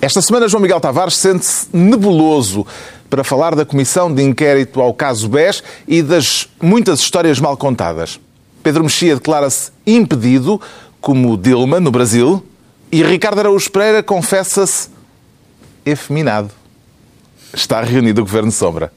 Esta semana, João Miguel Tavares sente-se nebuloso para falar da comissão de inquérito ao caso BES e das muitas histórias mal contadas. Pedro Mexia declara-se impedido, como Dilma, no Brasil, e Ricardo Araújo Pereira confessa-se efeminado. Está reunido o Governo Sombra.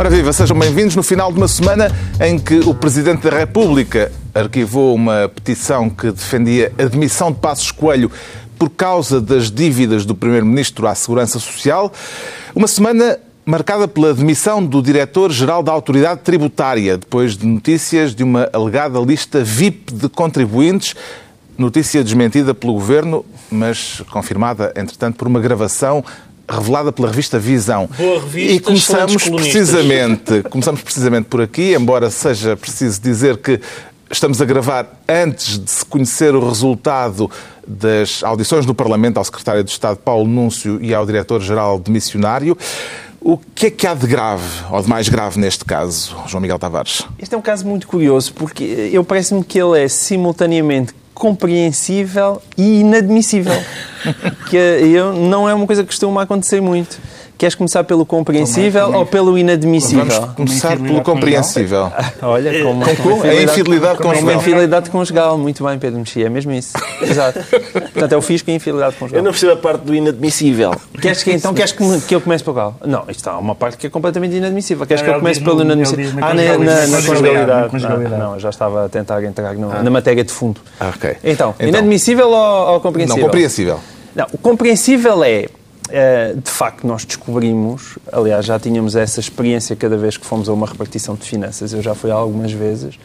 Ora viva, sejam bem-vindos no final de uma semana em que o Presidente da República arquivou uma petição que defendia a demissão de Passos Coelho por causa das dívidas do Primeiro-Ministro à Segurança Social. Uma semana marcada pela demissão do Diretor-Geral da Autoridade Tributária, depois de notícias de uma alegada lista VIP de contribuintes, notícia desmentida pelo Governo, mas confirmada, entretanto, por uma gravação revelada pela revista Visão. Boa revista, e começamos precisamente, começamos precisamente por aqui, embora seja preciso dizer que estamos a gravar antes de se conhecer o resultado das audições no Parlamento ao Secretário de Estado Paulo Núncio e ao Diretor-Geral de Missionário. O que é que há de grave, ou de mais grave neste caso, João Miguel Tavares? Este é um caso muito curioso, porque eu parece-me que ele é simultaneamente compreensível e inadmissível. que eu, não é uma coisa que costuma acontecer muito. Queres começar pelo compreensível ou pelo inadmissível? Vamos começar pelo compreensível. Olha, como, com, a infidelidade conjugal. Uma infidelidade conjugal. Muito bem, Pedro Mexia, é mesmo isso. Exato. Portanto, é o fisco e a infidelidade conjugal. Eu não percebo a parte do inadmissível. Queres que, então queres que, que eu comece por qual? Não, isto está uma parte que é completamente inadmissível. Queres que eu comece pelo inadmissível? Ah, na, na, na conjugalidade. Não, não, já estava a tentar entrar no, ah. na matéria de fundo. Ah, ok. Então, então inadmissível ou, ou compreensível? Não, compreensível. Não, o compreensível é de facto, nós descobrimos, aliás, já tínhamos essa experiência cada vez que fomos a uma repartição de finanças, eu já fui algumas vezes,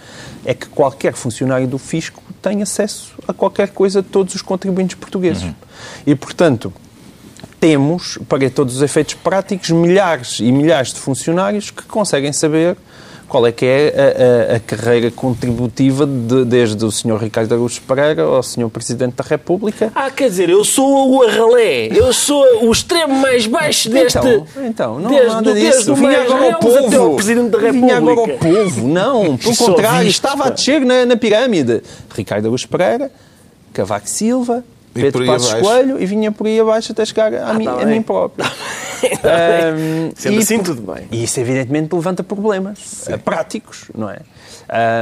é que qualquer funcionário do fisco tem acesso a qualquer coisa de todos os contribuintes portugueses. Uhum. E, portanto, temos, para todos os efeitos práticos, milhares e milhares de funcionários que conseguem saber qual é que é a, a, a carreira contributiva de, desde o Sr. Ricardo Araújo Pereira ao Sr. Presidente da República. Ah, quer dizer, eu sou o arralé, eu sou o extremo mais baixo deste... Então, então não desde, nada disso. Vinha agora ao povo. Presidente da República. Vinha agora ao povo. Não, pelo contrário, estava a descer na, na pirâmide. Ricardo Araújo Pereira, Cavaco Silva, Pedro Passos Coelho e vinha por aí abaixo até chegar a, ah, mim, tá a mim próprio. um, Sendo assim, tudo bem. E isso, evidentemente, levanta problemas Sim. práticos, não é?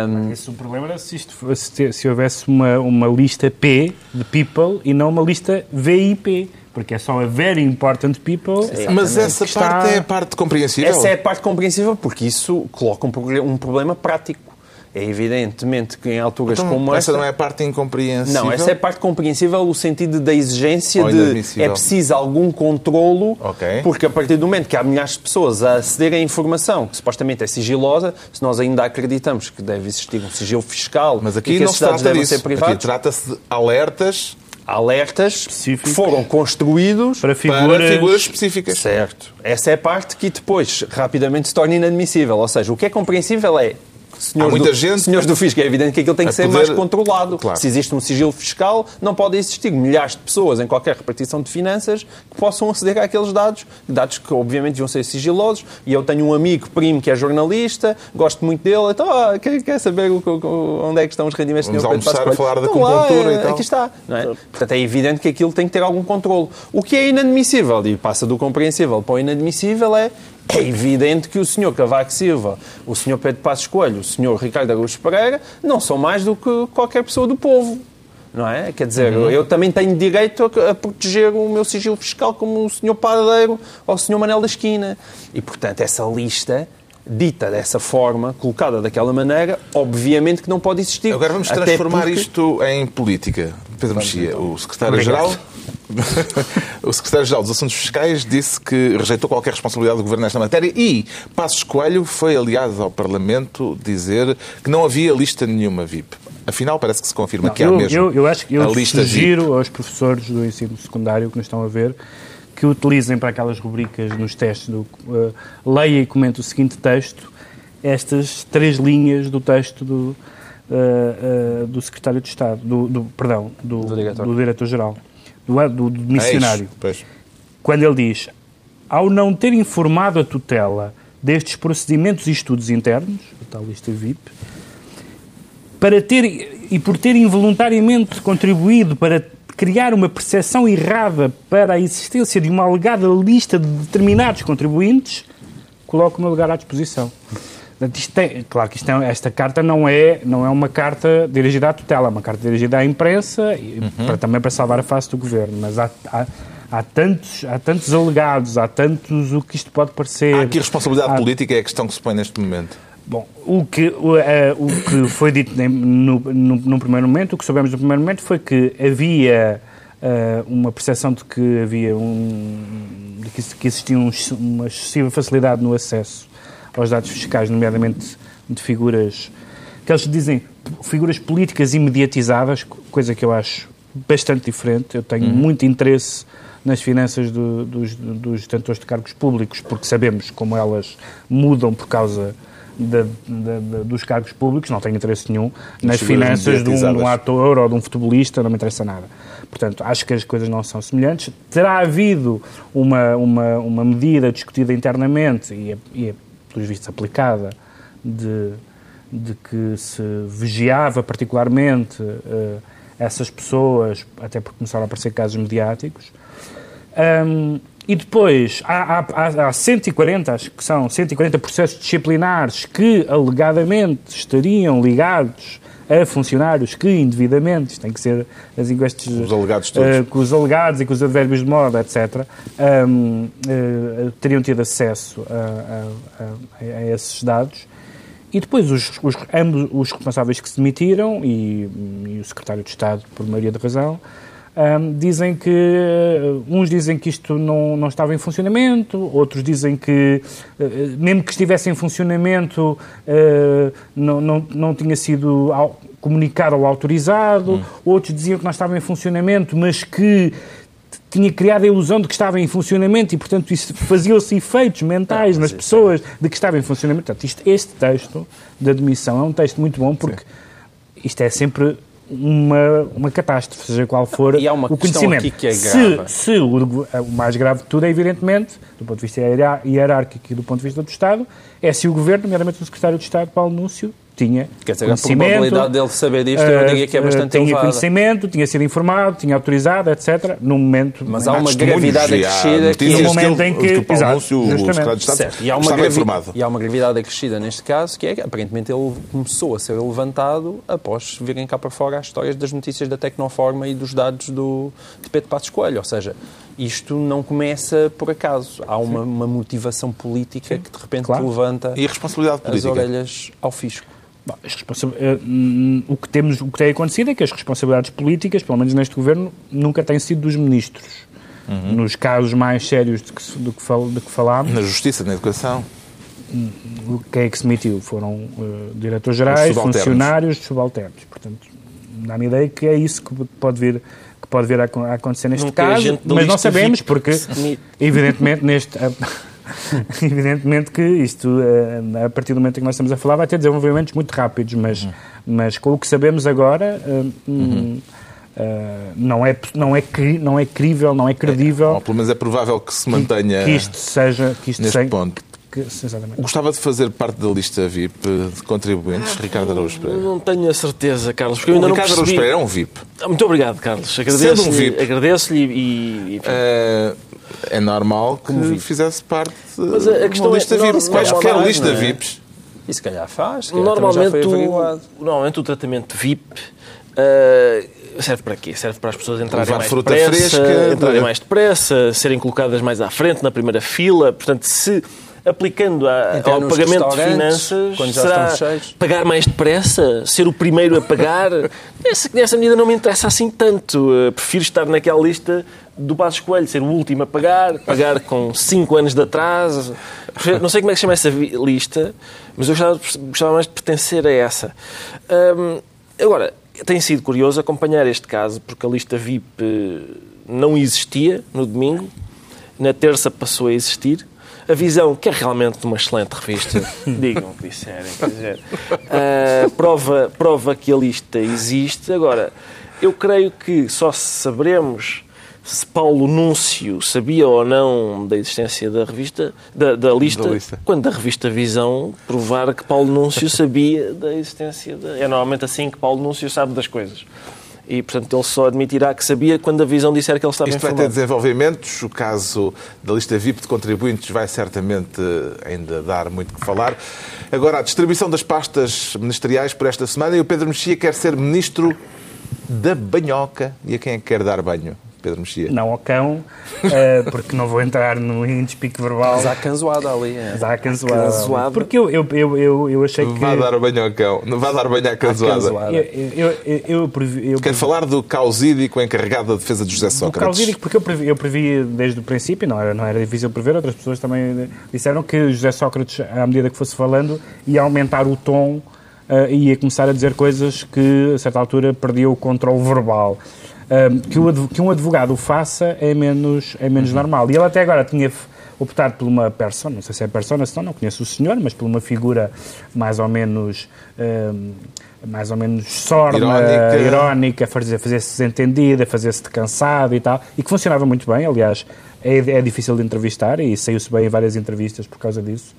Um, Esse o problema era se, isto, se, se houvesse uma, uma lista P de people e não uma lista VIP porque é só a very important people. Sim, mas essa parte está... é a parte compreensível? Essa é a parte compreensível porque isso coloca um, um problema prático. É evidentemente que em alturas então, como essa... Essa não é a parte incompreensível? Não, essa é a parte compreensível no sentido da exigência de... É preciso algum controlo, okay. porque a partir do momento que há milhares de pessoas a acederem à informação que supostamente é sigilosa, se nós ainda acreditamos que deve existir um sigilo fiscal Mas aqui e que não dados devem disso. ser privados... Aqui trata-se de alertas alertas que foram construídos para figuras... para figuras... específicas. Certo. Essa é a parte que depois rapidamente se torna inadmissível. Ou seja, o que é compreensível é senhores, muita do, gente senhores do fisco, é evidente que aquilo tem que ser poder... mais controlado. Claro. Se existe um sigilo fiscal, não pode existir milhares de pessoas em qualquer repartição de finanças que possam aceder àqueles dados, dados que obviamente vão ser sigilosos. E eu tenho um amigo primo que é jornalista, gosto muito dele, então ah, quer, quer saber o, o, onde é que estão os rendimentos Vamos do almoçar a falar da então, conjuntura e tal. Aqui está. Não é? Portanto, é evidente que aquilo tem que ter algum controle. O que é inadmissível, e passa do compreensível para o inadmissível, é é evidente que o Sr. Cavaco Silva, o Sr. Pedro Passos Coelho, o Sr. Ricardo Araújo Pereira não são mais do que qualquer pessoa do povo. Não é? Quer dizer, uhum. eu também tenho direito a, proteger o meu sigilo fiscal como o Sr. Padeiro ou o Sr. Manel da Esquina. E, portanto, essa lista dita dessa forma, colocada daquela maneira, obviamente que não pode existir. Agora vamos transformar porque... isto em política. Pedro Mexia, então. o secretário-geral o secretário-geral dos Assuntos Fiscais disse que rejeitou qualquer responsabilidade do Governo nesta matéria e Passos Coelho foi aliado ao Parlamento dizer que não havia lista nenhuma VIP. Afinal, parece que se confirma não, que há eu, mesmo eu, eu acho que eu a lista sugiro VIP. aos professores do ensino secundário que nos estão a ver que utilizem para aquelas rubricas nos testes do uh, leia e comente o seguinte texto estas três linhas do texto do, uh, uh, do secretário de Estado, do, do perdão, do, do diretor-geral do, do, do missionário. É quando ele diz, ao não ter informado a tutela destes procedimentos e estudos internos, a tal lista VIP, para ter e por ter involuntariamente contribuído para criar uma percepção errada para a existência de uma alegada lista de determinados contribuintes, coloco o meu lugar à disposição. É, claro que é, esta carta não é, não é uma carta dirigida à tutela, é uma carta dirigida à imprensa, e Uhum. para, também para salvar a face do governo. Mas há, há, há tantos, há tantos alegados, há tantos o que isto pode parecer. Há aqui responsabilidade Há- política, é a questão que se põe neste momento. Bom, o que, o, eh, o que foi dito no, no, num primeiro momento, o que soubemos no primeiro momento foi que havia eh, uma percepção de que havia um, de que, que existia um- uma excessiva facilidade no acesso aos dados fiscais, nomeadamente de figuras que eles dizem figuras políticas imediatizadas, co- coisa que eu acho bastante diferente. Eu tenho muito interesse nas finanças do- dos, dos detentores de cargos públicos, porque sabemos como elas mudam por causa da- da- da- dos cargos públicos, não tenho interesse nenhum nas figuras finanças de um, de um ator ou de um futebolista, não me interessa nada. Portanto, acho que as coisas não são semelhantes. Terá havido uma, uma, uma medida discutida internamente e, é, e é, pelos vistos, aplicada de, de que se vigiava particularmente eh, essas pessoas, até porque começaram a aparecer casos mediáticos. Hum, e depois, há, há- há 140, acho que são 140 processos disciplinares que alegadamente estariam ligados a funcionários que indevidamente, isto tem que ser as enquestas Os alegados todos. eh, com os alegados e com os advérbios de moda, etc., hum, eh, teriam tido acesso a, a- a- a esses dados. E depois os, os, ambos os responsáveis que se demitiram e, e o secretário de Estado, por maioria de razão, hum, dizem que uh, uns dizem que isto não, não estava em funcionamento, outros dizem que uh, mesmo que estivesse em funcionamento uh, não, não, não tinha sido comunicado ou autorizado, outros diziam que não estava em funcionamento, mas que tinha criado a ilusão de que estava em funcionamento e, portanto, isso fazia-se efeitos mentais nas pessoas de que estava em funcionamento. Portanto, isto, este texto de admissão é um texto muito bom porque isto é sempre uma, uma catástrofe, seja qual for E há uma o conhecimento. aqui que é se grave. se o, o mais grave de tudo é, evidentemente, do ponto de vista hierárquico e do ponto de vista do Estado, é se o Governo, nomeadamente o Secretário de Estado, Paulo Núncio, tinha Quer dizer, a conhecimento, probabilidade dele saber disto, eu eh, diria que é bastante tinha elevada. conhecimento, tinha sido informado, tinha autorizado, etc. No momento... Mas há uma gravidade acrescida que que momento em que- o exato, secretário de Estado. E há, uma estava informado. e há uma gravidade acrescida neste caso, que é que aparentemente ele começou a ser levantado após virem cá para fora as histórias das notícias da Tecnoforma e dos dados do, de Pedro Passos Coelho. Ou seja, isto não começa por acaso. Há uma, uma motivação política que de repente Claro. levanta E a responsabilidade as orelhas ao fisco. Bom, as responsa- eh, o, que temos, o que tem acontecido é que as responsabilidades políticas, pelo menos neste governo, nunca têm sido dos ministros. Uhum. Nos casos mais sérios de que, que, fal, de que falámos, Na justiça, na educação. quem é que se demitiu? Foram eh, diretores gerais, Os subalternos. funcionários, subalternos. Portanto, dá-me ideia que é isso que pode vir, que pode vir a, acon- a acontecer neste é caso, mas não sabemos porque, evidentemente, neste... Evidentemente que isto, eh, a partir do momento em que nós estamos a falar, vai ter desenvolvimentos muito rápidos, mas, mas com o que sabemos agora, eh, hum, eh, não, é, não, é, cri- não é crível, não é credível Ou pelo menos é provável que se mantenha que isto seja. Que isto neste seja- ponto. Que-. Gostava de fazer parte da lista VIP de contribuintes, Ricardo Araújo Pereira. Não tenho a certeza, Carlos, porque eu O ainda não Ricardo Araújo percebi... Pereira é um VIP. Ah, Muito obrigado, Carlos. Um Agradeço-lhe VIP. agradeço e, e, É, é normal que fizesse parte Mas a- a de questão uma é- lista normal- VIP. Qualquer normalmente, lista não é? VIPs. E se calhar faz, se calhar Normalmente, foi o, normalmente o tratamento VIP ah, serve para quê? Serve para as pessoas entrarem mais depressa, fresca, entrarem mais depressa, serem colocadas mais à frente, na primeira fila. Portanto, se aplicando a- Entrar ao pagamento de finanças, quando já será pagar mais depressa, ser o primeiro a pagar. Essa, nessa medida não me interessa assim tanto. Ah, prefiro estar naquela lista do Passos Coelho, ser o último a pagar, pagar com 5 anos de atraso. Não sei como é que se chama essa lista, mas eu gostava, gostava mais de pertencer a essa. Hum, agora, tem sido curioso acompanhar este caso, porque a lista VIP eh, não existia no domingo, na terça passou a existir. A Visão, que é realmente uma excelente revista, digam o que disserem, quer dizer, ah, prova, prova que a lista existe. Agora, eu creio que só saberemos se Paulo Núncio sabia ou não da existência da revista, da, da lista, Da lista. quando a revista Visão provar que Paulo Núncio sabia da existência. Da... É normalmente assim que Paulo Núncio sabe das coisas. E, portanto, ele só admitirá que sabia quando a Visão disser que ele estava Isto vai ter informado. desenvolvimentos. O caso da lista VIP de contribuintes vai certamente ainda dar muito que falar. Agora, a distribuição das pastas ministeriais por esta semana e o Pedro Mexia quer ser ministro da banhoca. E a quem é que quer dar banho? Pedro Mexia. Não ao cão, eh, porque não vou entrar no despique verbal. Mas há canzoada ali. É. Mas há canzoada. Canzoada. Porque eu, eu, eu, eu, eu achei que... Vá dar banho ao cão. Não vá dar banho à canzoada. Eu, eu, eu, eu previ, eu Quero falar do causídico encarregado da defesa de José Do Sócrates. causídico, porque eu previ, eu previ desde o princípio, não era, não era difícil prever, outras pessoas também disseram que José Sócrates, à medida que fosse falando, ia aumentar o tom e ia começar a dizer coisas que, a certa altura, perdia o controle verbal. Um, que, o que um advogado o faça é menos, é menos normal. E ele até agora tinha optado por uma persona, não sei se é persona, se não, não conheço o senhor, mas por uma figura mais ou menos... um, mais ou menos sorna, Irónica. irónica, fazer- fazer-se desentendida, fazer-se de cansado e tal, e que funcionava muito bem, aliás, é, é difícil de entrevistar e saiu-se bem em várias entrevistas por causa disso.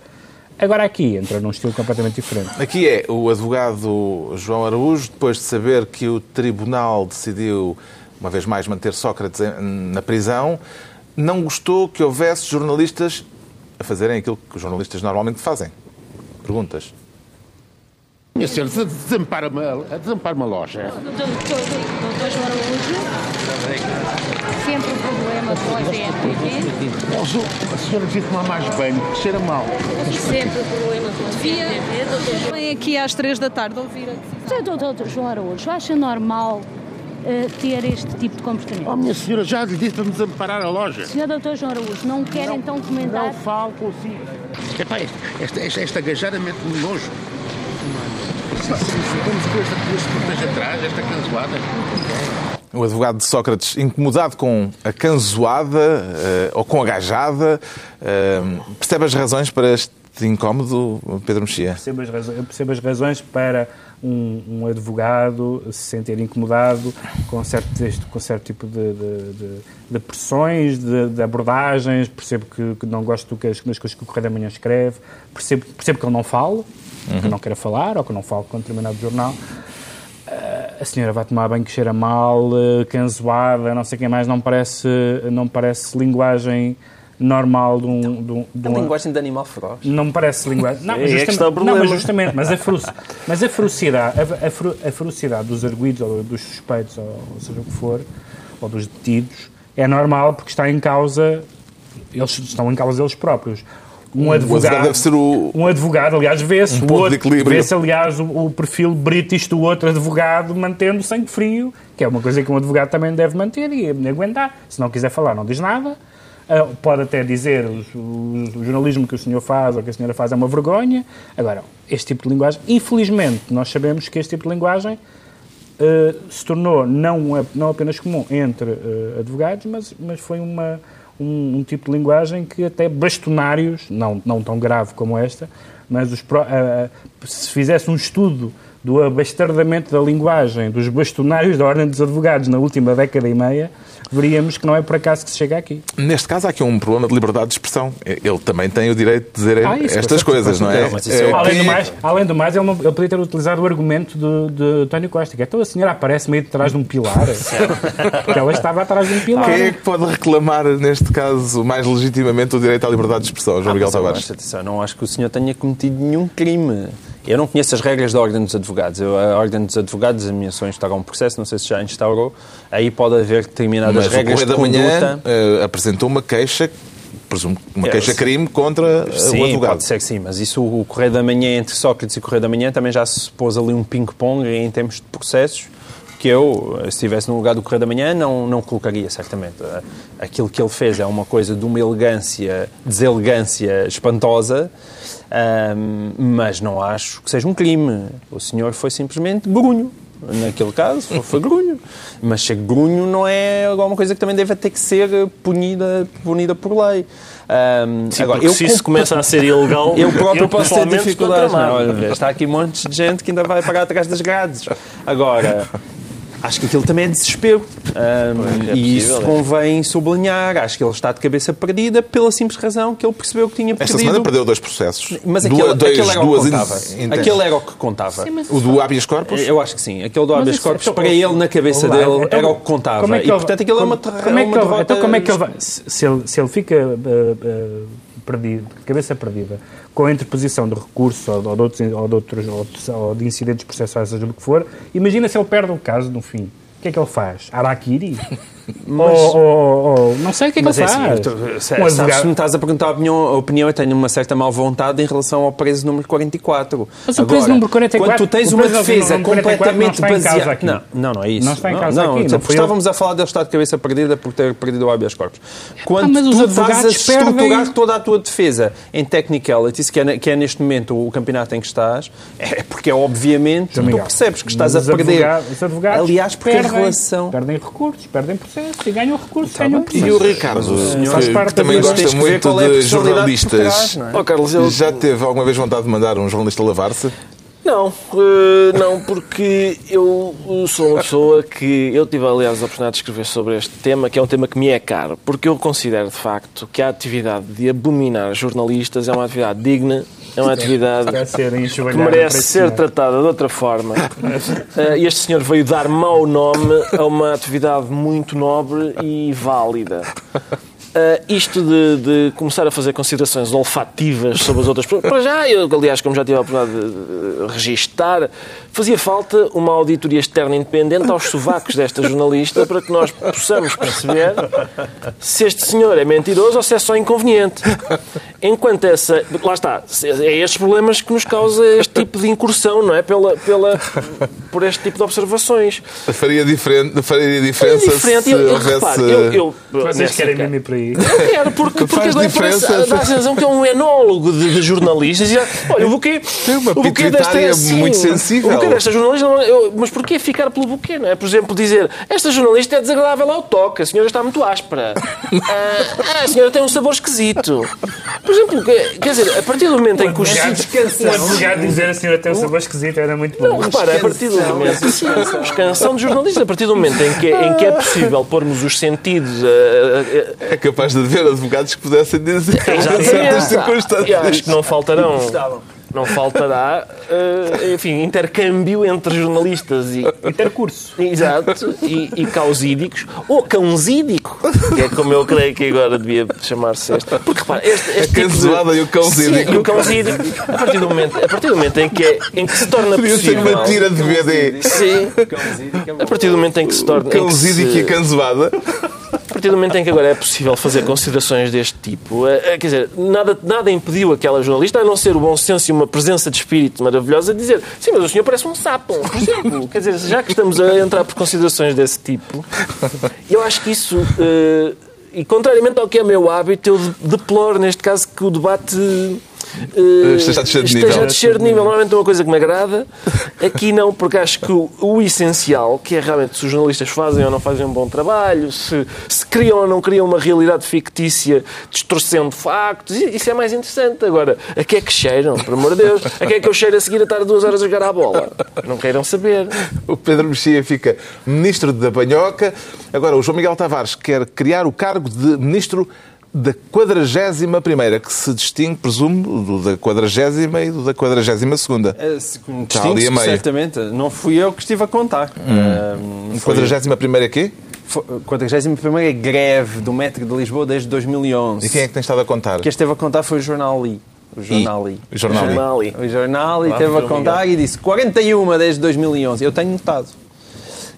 Agora aqui entra num estilo completamente diferente. Aqui é o advogado João Araújo, depois de saber que o tribunal decidiu, uma vez mais, manter Sócrates na prisão, não gostou que houvesse jornalistas a fazerem aquilo que os jornalistas normalmente fazem. Perguntas. Minha senhora, des- desampara-me a- desampara-me a loja. Doutor, João Araújo, sempre o problema com a Zô, A senhora devia tomar mais banho, que cheira mal. sempre o problema com a doutor João Vem aqui às três da tarde ouvir a decisão. Doutor João Araújo, acha normal eh, ter este tipo de Oh, comportamento? minha senhora, já lhe disse para me desamparar a loja. Sr. doutor João Araújo, não quer então comentar? Não falo consigo. Epá, esta, esta, esta gajarra mete-me nojo. Vamos com esta duas atrás, esta cancelada. O advogado de Sócrates, incomodado com a canzoada eh, ou com a gajada, eh, percebe as razões para este incómodo, Pedro Mexia? Percebo as razões, eu percebo as razões para um, um advogado se sentir incomodado com certo, texto, com certo tipo de, de- de- de pressões, de, abordagens, percebo que, que não gosto das coisas que o Correio da Manhã escreve, percebo, percebo que ele não fala, que não queira falar, ou que não fala com determinado jornal. Ah, a senhora vai tomar banho que cheira mal, canzoada, não sei quem mais, não parece, não parece linguagem normal de um... De um, de A linguagem de animal feroz. não me parece linguagem. Não, É mas aí é que justamente, está o não, problema. mas justamente, mas a, feroci, mas a ferocidade, a, a fero- a ferocidade dos arguídos ou dos suspeitos, ou, ou seja o que for, ou dos detidos, é normal porque está em causa, eles estão em causa eles próprios. Um advogado, advogado deve ser o- um advogado, aliás, vê-se Um o outro- vê-se, aliás, o, o perfil british do outro advogado mantendo sangue frio, que é uma coisa que um advogado também deve manter e aguentar. Se não quiser falar, não diz nada. Ah, pode até dizer o, o- jornalismo que o senhor faz ou que a senhora faz é uma vergonha. Agora, este tipo de linguagem, infelizmente, nós sabemos que este tipo de linguagem eh, se tornou não, a- não apenas comum entre eh, advogados, mas, mas foi uma, um, um tipo de linguagem que até bastonários, não, não tão grave como esta, mas os, ah, se fizesse um estudo do abastardamento da linguagem dos bastonários da Ordem dos Advogados na última década e meia, veríamos que não é por acaso que se chega aqui. Neste caso, há aqui um problema de liberdade de expressão. Ele também tem o direito de dizer Ah, isso, estas coisas, não é? certeza. Eh, Mas Além quem do, é- mais, além do mais, ele, não- ele podia ter utilizado o argumento de, de António Costa, que é, então a senhora aparece meio de trás de um pilar, porque ela estava atrás de um pilar. Quem é que pode reclamar, neste caso, mais legitimamente o direito à liberdade de expressão, João Miguel Mas eu Tavares? não acho que o senhor tenha cometido nenhum crime. Eu não conheço as regras da Ordem dos Advogados. Eu, a Ordem dos Advogados, a minha só instaurar um processo, não sei se já instaurou. Aí pode haver determinadas Mas o regras Correio de da Manhã conduta. eh, apresentou uma queixa, presumo, uma É, queixa-crime contra eh, Sim, o advogado. pode ser que sim, mas isso o Correio da Manhã entre Sócrates e o Correio da Manhã também já se pôs ali um ping-pong em termos de processos que eu, se estivesse no lugar do Correio da Manhã, não, não colocaria, certamente. Aquilo que ele fez é uma coisa de uma elegância, deselegância espantosa, ahm, mas não acho que seja um crime. O senhor foi simplesmente grunho. Naquele caso, foi, foi grunho. Mas ser grunho não é alguma coisa que também deve ter que ser punida, punida por lei. Ahm, Sim, porque se isso começa a ser ilegal, eu próprio posso ter dificuldades. Não, tramado. olha, está aqui montes de gente que ainda vai pagar atrás das grades. Agora, Acho que aquilo também é desespero. Um, é e possível, isso é. convém sublinhar. Acho que ele está de cabeça perdida pela simples razão que ele percebeu que tinha Esta perdido. semana perdeu dois processos. Mas aquele, dois- aquele era o duas que in- contava. Aquele era o que contava. O do habeas corpus? Eu acho que sim. Aquele do habeas isso- corpus, então, para ele, na cabeça dele, então, era o que contava. como é que e, portanto, aquilo é uma, como- ter- como é que uma ele-. Então, como é que ele vai. Se ele, se ele fica eh, eh, perdido, de cabeça perdida, com a interposição de recurso ou, ou de outros, ou de, outros ou de incidentes processuais, seja o que for, imagina se ele perde o caso no fim. O que é que ele faz? Araquiri? Ou, ou- ou- não sei o que é que Mas é ele assim, faz. tu- Um se- sabes, se me estás a perguntar a opinião, a opinião, eu tenho uma certa má vontade em relação ao preso número 44. Mas o preso número 44 Quando tu tens uma defesa número 44 completamente não está em causa baseada... aqui. Não, não, não é isso. Não está em causa não, aqui, não, não estávamos a falar dele estar de cabeça perdida por ter perdido o habeas corpus. Quando Ah, mas os tu estás a estruturar perdem- toda a tua defesa em technicalities, que é, que é neste momento o campeonato em que estás, é porque é obviamente tu percebes que mas estás a perder. advogados- os advogados Aliás, porque perdem, a relação... Perdem recursos, perdem processos e ganham recursos, Tá ganham bem. processos. E o Ricardo, faz que, parte que também gosta muito qual é de jornalistas, é? Ó Carlos, já teve alguma vez vontade de mandar um jornalista lavar-se? Não, eh, não, porque eu sou uma pessoa que. Eu tive, aliás, a oportunidade de escrever sobre este tema, que é um tema que me é caro, porque eu considero, de facto, que a atividade de abominar jornalistas é uma atividade digna, é uma atividade que merece ser cima. tratada de outra forma. Eh, Este senhor veio dar mau nome a uma atividade muito nobre e válida. Eh, isto de, de começar a fazer considerações olfativas sobre as outras pessoas, para já, eu, aliás, como já tive a oportunidade de de registar, fazia falta uma auditoria externa independente aos sovacos desta jornalista para que nós possamos perceber se este senhor é mentiroso ou se é só inconveniente. Enquanto essa. Lá está, é estes problemas que nos causa este tipo de incursão, não é? Pela, pela, por este tipo de observações. Faria, diferente, faria É diferença diferente. se Eu, eu, houvesse... repare, eu, eu, Vocês nessa aí? eu quero, porque, porque Faz agora parece, diferença. dá a sensação que é um enólogo de, de jornalistas. E, já, olha, o buquê, Tem uma o buquê pituitária sim, muito sensível. O buquê desta jornalista, é- eu, mas porquê ficar pelo buquê, não é? Por exemplo, dizer, esta jornalista é desagradável ao toque, a senhora está muito áspera, ah, a senhora tem um sabor esquisito. Por exemplo, que- quer dizer, a partir do momento em que os... Um advogado dizer a senhora tem um sabor esquisito era muito bom. Não, repara, a partir do momento. Sim, Canção de jornalista, a partir do momento em que, em que é possível pormos os sentidos. a- a- a- É capaz de haver advogados que pudessem dizer em certas Exatamente. circunstâncias. Acho que não faltarão. Não faltará, eh, enfim, intercâmbio entre jornalistas e. Intercurso. Exato, e, e causídicos, ou cãozídico, que é como eu creio que agora devia chamar-se este. Porque repara, este, este A tipo de- canzoada e o cãozídico. Sim, e o cãozídico, a partir do momento, a partir do momento em, que é- em que se torna Podia ser possível. uma tira de BD. Sim, a partir do momento em que se torna. em que Cãozídico se- e a canzoada. Partir do momento em que agora é possível fazer considerações deste tipo, eh, eh, quer dizer, nada, nada impediu aquela jornalista, a não ser o bom senso e uma presença de espírito maravilhosa, de dizer sim, mas o senhor parece um sapo, por exemplo. quer dizer, já que estamos a entrar por considerações desse tipo, eu acho que isso, eh, e contrariamente ao que é meu hábito, eu de- deploro neste caso que o debate. Eh, Esteja a descer de esteja nível. a descer de nível. Normalmente é uma coisa que me agrada. Aqui não, porque acho que o, o essencial, que é realmente se os jornalistas fazem ou não fazem um bom trabalho, se, se criam ou não criam uma realidade fictícia distorcendo factos, isso é mais interessante. Agora, a que é que cheiram, por amor de Deus? A que é que eu cheiro a seguir a estar duas horas a jogar à bola? Não queiram saber. O Pedro Mexia fica ministro da Banhoca. Agora, o João Miguel Tavares quer criar o cargo de ministro da 41 que se distingue, presumo, do da 40 e do da 42 Eh, se- Está ali a distingue-se certamente. Não fui eu que estive a contar. Um, foi- 41 é quê? foi- 41ª greve do metro de Lisboa desde 2011. E quem é que tem estado a contar? Quem esteve a contar foi o Jornal Li. O Jornal Li. O Jornal Li. O Jornal Li Lá esteve a contar e disse 41 desde 2011. Eu tenho notado.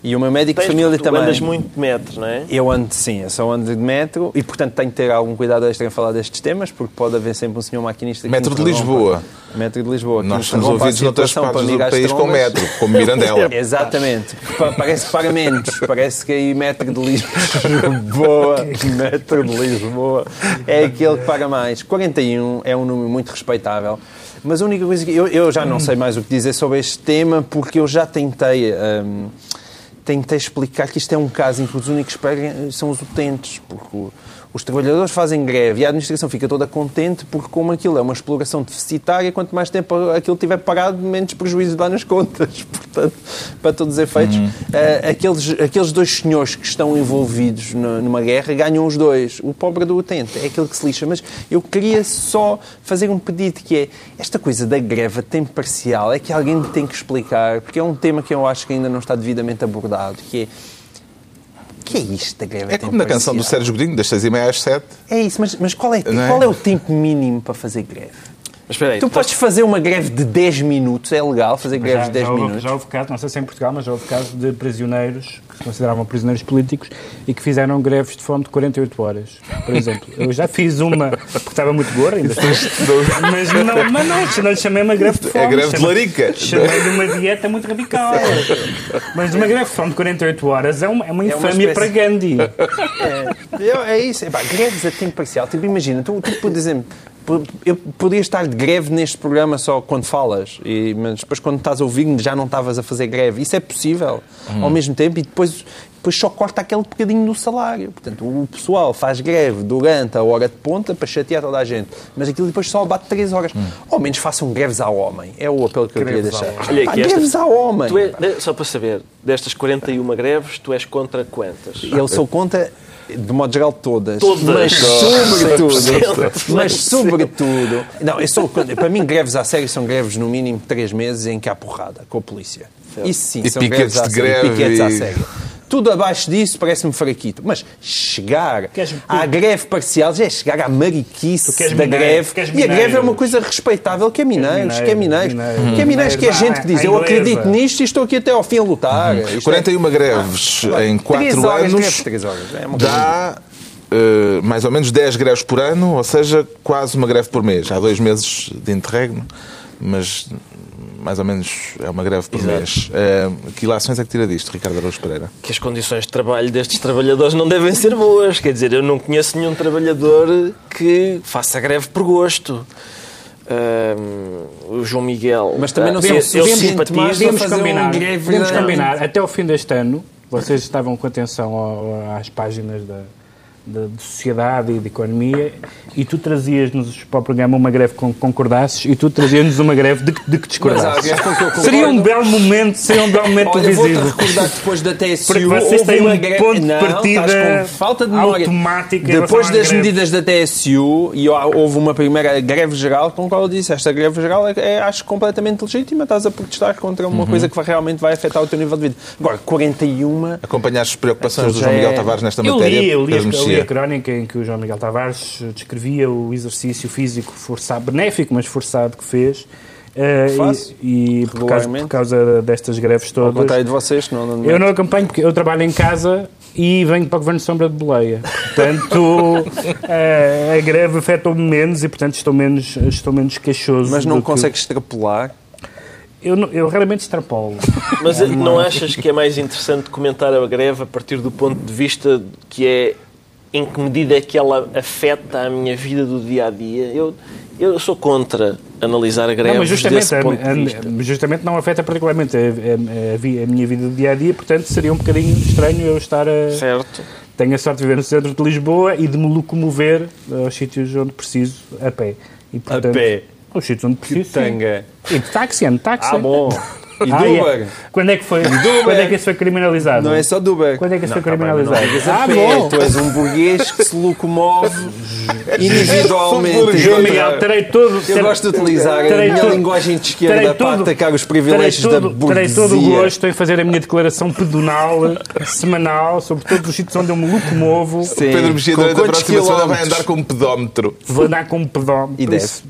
E o meu médico de família tu também. andas muito de metro, não é? Eu ando, sim, eu só ando de metro e, portanto, tenho que ter algum cuidado extra em falar destes temas, porque pode haver sempre um senhor maquinista que Metro me de. Lisboa. Metro de Lisboa. Nós a ouvidos noutras partes para do me ir às país com metro, como Mirandela. Exatamente. Pa- Parece que paga menos. Parece que aí metro de Lisboa, metro de Lisboa, é aquele que paga mais. 41 é um número muito respeitável. Mas a única coisa que... Eu, eu já não sei mais o que dizer sobre este tema, porque eu já tentei... hum, tentei explicar que isto é um caso em que os únicos que perdem são os utentes, porque Os trabalhadores fazem greve e a administração fica toda contente porque, como aquilo é uma exploração deficitária, quanto mais tempo aquilo tiver parado, menos prejuízo dá nas contas. Portanto, para todos os efeitos, eh, aqueles, aqueles dois senhores que estão envolvidos na- numa guerra ganham os dois. O pobre do utente é aquele que se lixa. Mas eu queria só fazer um pedido que é esta coisa da greve a tempo parcial é que alguém me tem que explicar, porque é um tema que eu acho que ainda não está devidamente abordado, que é que é isto da greve a É como na canção do? Sérgio Godinho, das seis e meia às sete. É isso, mas, mas qual, é, é? qual é o tempo mínimo para fazer greve? Mas espera aí, Tu podes fazer uma greve de 10 minutos, é legal fazer greves Já, de 10 já, houve, minutos? já houve caso, não sei se é em Portugal, mas já houve caso de prisioneiros que se consideravam prisioneiros políticos e que fizeram greves de fome de 48 horas, por exemplo. Eu já fiz uma porque estava muito gordo, ainda estou, mas não, mas não, não lhe chamei uma greve de fome. É greve de chamei- larica. Chamei-lhe uma dieta muito radical. Mas uma greve de fome de 48 horas é uma, é uma É uma infâmia espécie- para Gandhi. É, é isso. Epá, greves a tempo parcial. Tipo, imagina, tu, tu, por exemplo, eu podia estar de greve neste programa só quando falas, e, mas depois quando estás a ouvir já não estavas a fazer greve. Isso é possível ao mesmo tempo e depois, depois só corta aquele bocadinho do salário. Portanto, o pessoal faz greve durante a hora de ponta para chatear toda a gente, mas aquilo depois só bate 3 horas. Ao menos façam greves ao homem. É o apelo que eu queria Greves ao deixar. Olha Pá, esta- greves ao homem. Tu é, só para saber, destas 41 greves, tu és contra quantas? Eu sou contra, de modo geral, todas. Todas. Mas sobretudo. 100%. mas sobretudo. Não, sou contra. Para mim, greves à sério são greves no mínimo três meses em que há porrada com a polícia. Isso sim, E são piquetes greves à greve Piquetes à e- sério. Tudo abaixo disso parece-me fraquito. Mas chegar Queres- à greve parcial já é chegar à mariquice da mineiros, greve. E a greve é uma coisa respeitável, que é mineiros, que é mineiros. Que é mineiros, que é gente que diz, eu acredito nisto e estou aqui até ao fim a lutar. Isto é- 41 greves em 4 Três horas, anos horas. É dá eh, mais ou menos 10 greves por ano, ou seja, quase uma greve por mês. Há dois meses de interregno, mas mais ou menos é uma greve por mês. Eh, que ilações é que tira disto, Ricardo Araújo Pereira? que as condições de trabalho destes trabalhadores não devem ser boas. Quer dizer, eu não conheço nenhum trabalhador que faça greve por gosto. O João Miguel. Mas também não ah, são eu- eu simpatizo- Podíamos fazer um combinar, combinar até o fim deste ano. Vocês estavam com atenção ao- às páginas da, da- de sociedade e de economia e tu trazias-nos para o programa uma greve com que concordasses e tu trazias-nos uma greve de, que- de que discordasses. Eu. Seria um belo momento, seria um belo momento Olha, vou-te televisivo. recordar que depois da TSU Porque vocês houve têm uma um greve... ponto de partida falta de memória. relação Depois das greves. medidas da TSU, e houve uma primeira greve geral com a qual eu disse esta greve geral é, é, acho completamente legítima, estás a protestar contra Uhum. uma coisa que realmente vai afetar o teu nível de vida. Agora, 41... Acompanhaste as preocupações do João Miguel é- Tavares nesta Eu matéria? li, eu eu li A crónica em que o João Miguel Tavares descrevia o exercício físico forçado, benéfico, mas forçado que fez. eh, Faço. e, e por, causa, por causa destas greves Ao todas. contrário de vocês, não andam de Eu não acompanho porque eu trabalho em casa e venho para o Governo de Sombra de Boleia. Portanto, eh, a greve afetou-me menos e, portanto, estou menos, estou menos queixoso. Mas não do que- consegues extrapolar. Eu, não- eu raramente extrapolo. Mas não achas que é mais interessante comentar a greve a partir do ponto de vista que é em que medida é que ela afeta a minha vida do dia a dia? Eu, eu sou contra analisar a greve Não, mas justamente, desse ponto de a- vista. a- justamente não afeta particularmente a, a- a a minha vida do dia a dia, portanto seria um bocadinho estranho eu estar a. Certo. Tenho a sorte de viver no centro de Lisboa e de me locomover aos sítios onde preciso a pé. E, portanto, pé? Aos sítios onde preciso. sim. Tanga. E de táxi, ando táxi. Ah, bom. E Ah, do é. Quando é que foi? Quando é que isso foi criminalizado? Não é só do Uber. Quando é que isso Não, foi tá bem, criminalizado? não ah, bom. Tu és um burguês que se locomove individualmente. João Miguel, terei todo. Eu gosto de utilizar a terei minha todo- linguagem de terei esquerda para todo- atacar os terei privilégios todo, da Terei burguesia. todo o gosto em fazer a minha declaração pedonal, semanal, sobre todos os sítios onde eu me locomovo. Sim. Pedro Mexia, durante a próxima semana vai andar com um pedómetro. Vou andar com um pedómetro. E pois,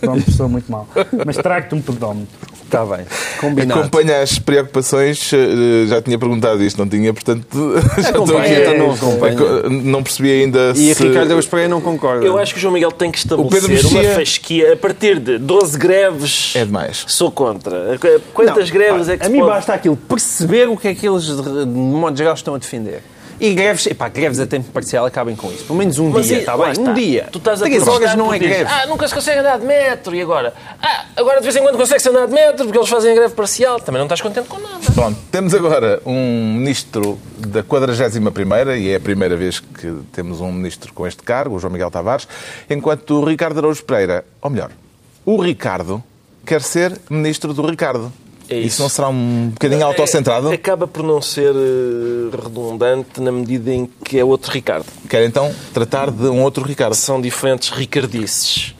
pedómetro sou muito mal. Mas trago-te um pedómetro. Está bem. Combinado. Acompanha as preocupações, eh, já tinha perguntado isto, não tinha, portanto já estou aqui. então não acompanha. Aco- Não percebi ainda E a se... Ricardo Araújo Pereira não concorda. Eu acho que o João Miguel tem que estabelecer uma Mexia- fasquia a partir de 12 greves. É demais. Sou contra. Quantas Não, greves é que A se mim pode... basta aquilo, perceber o que é que eles, de modo geral, estão a defender. E greves, epá, greves a tempo parcial acabem com isso. Pelo menos um Mas dia, está bem? está. Um dia. Tu estás a Três protestar horas não é dizes, greve. Ah, nunca se consegue andar de metro. E agora? Ah, agora de vez em quando consegue-se andar de metro porque eles fazem greve parcial. Também não estás contente com nada. Pronto, temos agora um ministro da 41ª, e é a primeira vez que temos um ministro com este cargo, o João Miguel Tavares, enquanto o Ricardo Araújo Pereira, ou melhor, o Ricardo quer ser ministro do Ricardo. É isso. não será um bocadinho autocentrado? É- Acaba por não ser eh, redundante na medida em que é outro Ricardo. Quer então tratar de um outro Ricardo. São diferentes ricardices.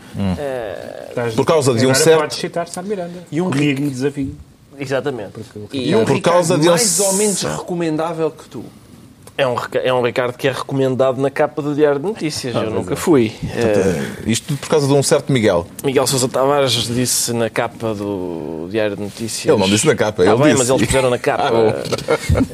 Estás- Por causa de um certo- podes citar Sá Miranda. E um me desafio. Exatamente. E E um Por Ricardo causa de um- mais ou menos recomendável que tu. É um, é um Ricardo que é recomendado na capa do Diário de Notícias. Eu nunca fui. Eh, Isto tudo por causa de um certo Miguel. Miguel Sousa Tavares disse na capa do Diário de Notícias. Ele não disse na capa, Tá ele bem, disse. mas eles puseram na capa.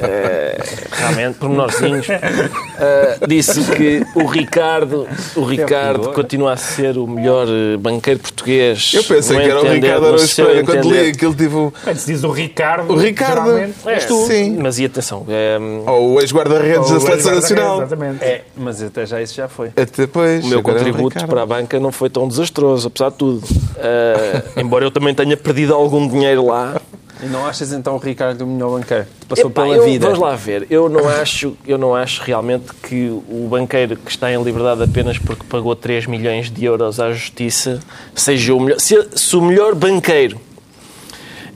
Eh, realmente, pormenorzinhos. Eh, disse que o Ricardo, o Ricardo continua a ser o melhor banqueiro português. Eu pensei que era o Ricardo Araújo Pereira. Quando entender. li aquilo, tive o... Quando se diz o Ricardo, O Ricardo. É, Sim. Mas e atenção, eh, Ou o ex-guarda-redes da ou o Seleção Nacional. Exatamente. É, mas até já isso já foi. Até depois. o meu é contributo para a banca não foi tão desastroso, apesar de tudo. Eh, embora eu também tenha perdido algum dinheiro lá. E não achas então o Ricardo o melhor banqueiro? Passou Epá, pela eu- vida. Vamos lá ver. Eu não, acho, eu não acho realmente que o banqueiro que está em liberdade apenas porque pagou 3 milhões de euros à justiça seja o melhor. Se, se o melhor banqueiro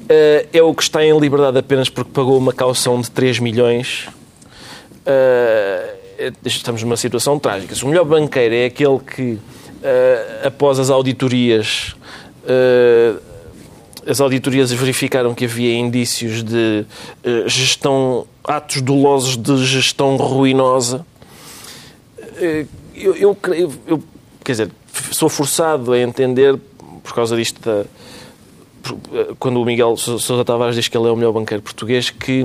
eh, é o que está em liberdade apenas porque pagou uma caução de 3 milhões. Eh, estamos numa situação trágica. Se o melhor banqueiro é aquele que, eh, após as auditorias, eh, as auditorias verificaram que havia indícios de gestão, atos dolosos de gestão ruinosa. Eu, eu, eu- quer dizer, sou forçado a entender, por causa disto da, quando o Miguel Sou- Sousa Tavares diz que ele é o melhor banqueiro português, que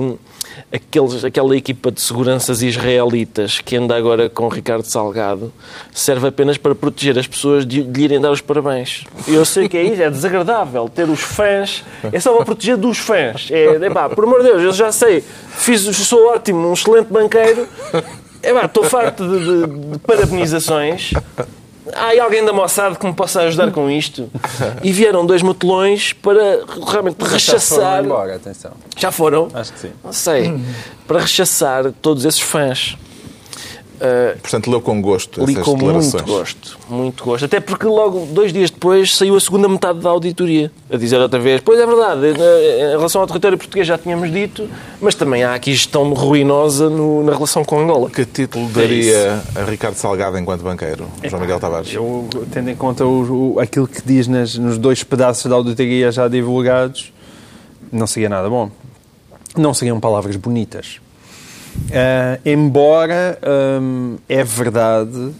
aqueles, aquela equipa de seguranças israelitas que anda agora com Ricardo Salgado serve apenas para proteger as pessoas de, de lhe irem dar os parabéns. Eu sei que é isso, é desagradável ter os fãs, é só para proteger dos fãs. É, epá, por amor de Deus, eu já sei, fiz, sou ótimo, um excelente banqueiro, epá, estou farto de, de- de parabenizações. Há alguém da Mossad que me possa ajudar com isto? E vieram dois motelões para realmente Já foram rechaçar. embora, atenção. Já foram? Acho que sim. Não sei. Para rechaçar todos esses fãs. Uh, Portanto, leu com gosto li essas com declarações. muito gosto. Muito gosto. Até porque logo, dois dias depois, saiu a segunda metade da auditoria. A dizer outra vez, pois é verdade, em relação ao território português já tínhamos dito, mas também há aqui gestão ruinosa no- na relação com Angola. Que título É daria a Ricardo Salgado enquanto banqueiro, João Miguel Tavares? Eu, tendo em conta o, o- aquilo que diz nas- nos dois pedaços da auditoria já divulgados, não seria nada bom. Não seriam palavras bonitas. Ah, embora hum, é verdade,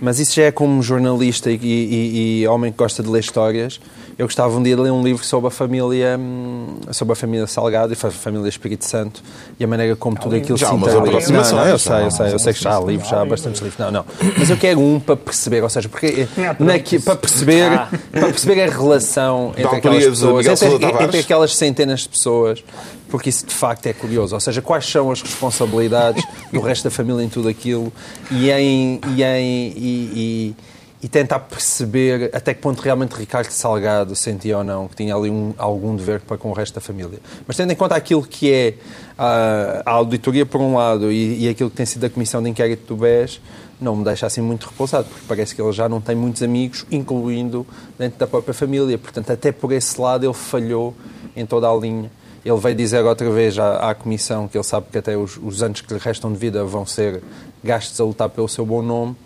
mas isso já é como jornalista e, e- e homem que gosta de ler histórias. Eu gostava um dia de ler um livro sobre a família, hum, sobre a família Salgado e a família Espírito Santo e a maneira como tudo aquilo já há se interliga. Não, não, eu sei, há eu sei, eu sei que já há livros, já há bastantes livros. Não, não. Mas eu quero um para perceber, ou seja, porque naqui- para perceber, para perceber a relação entre aquelas pessoas, entre, entre aquelas centenas de pessoas, porque isso de facto é curioso. Ou seja, quais são as responsabilidades do resto da família em tudo aquilo e em. E, em, e, e- e tentar perceber até que ponto realmente Ricardo Salgado sentia ou não que tinha ali um- algum dever para com o resto da família. Mas tendo em conta aquilo que é ah, a auditoria por um lado e, e aquilo que tem sido a comissão de inquérito do BES, não me deixa assim muito repousado, porque parece que ele já não tem muitos amigos, incluindo dentro da própria família. Portanto, até por esse lado ele falhou em toda a linha. Ele veio dizer outra vez à, à Comissão que ele sabe que até os, os anos que lhe restam de vida vão ser gastos a lutar pelo seu bom nome.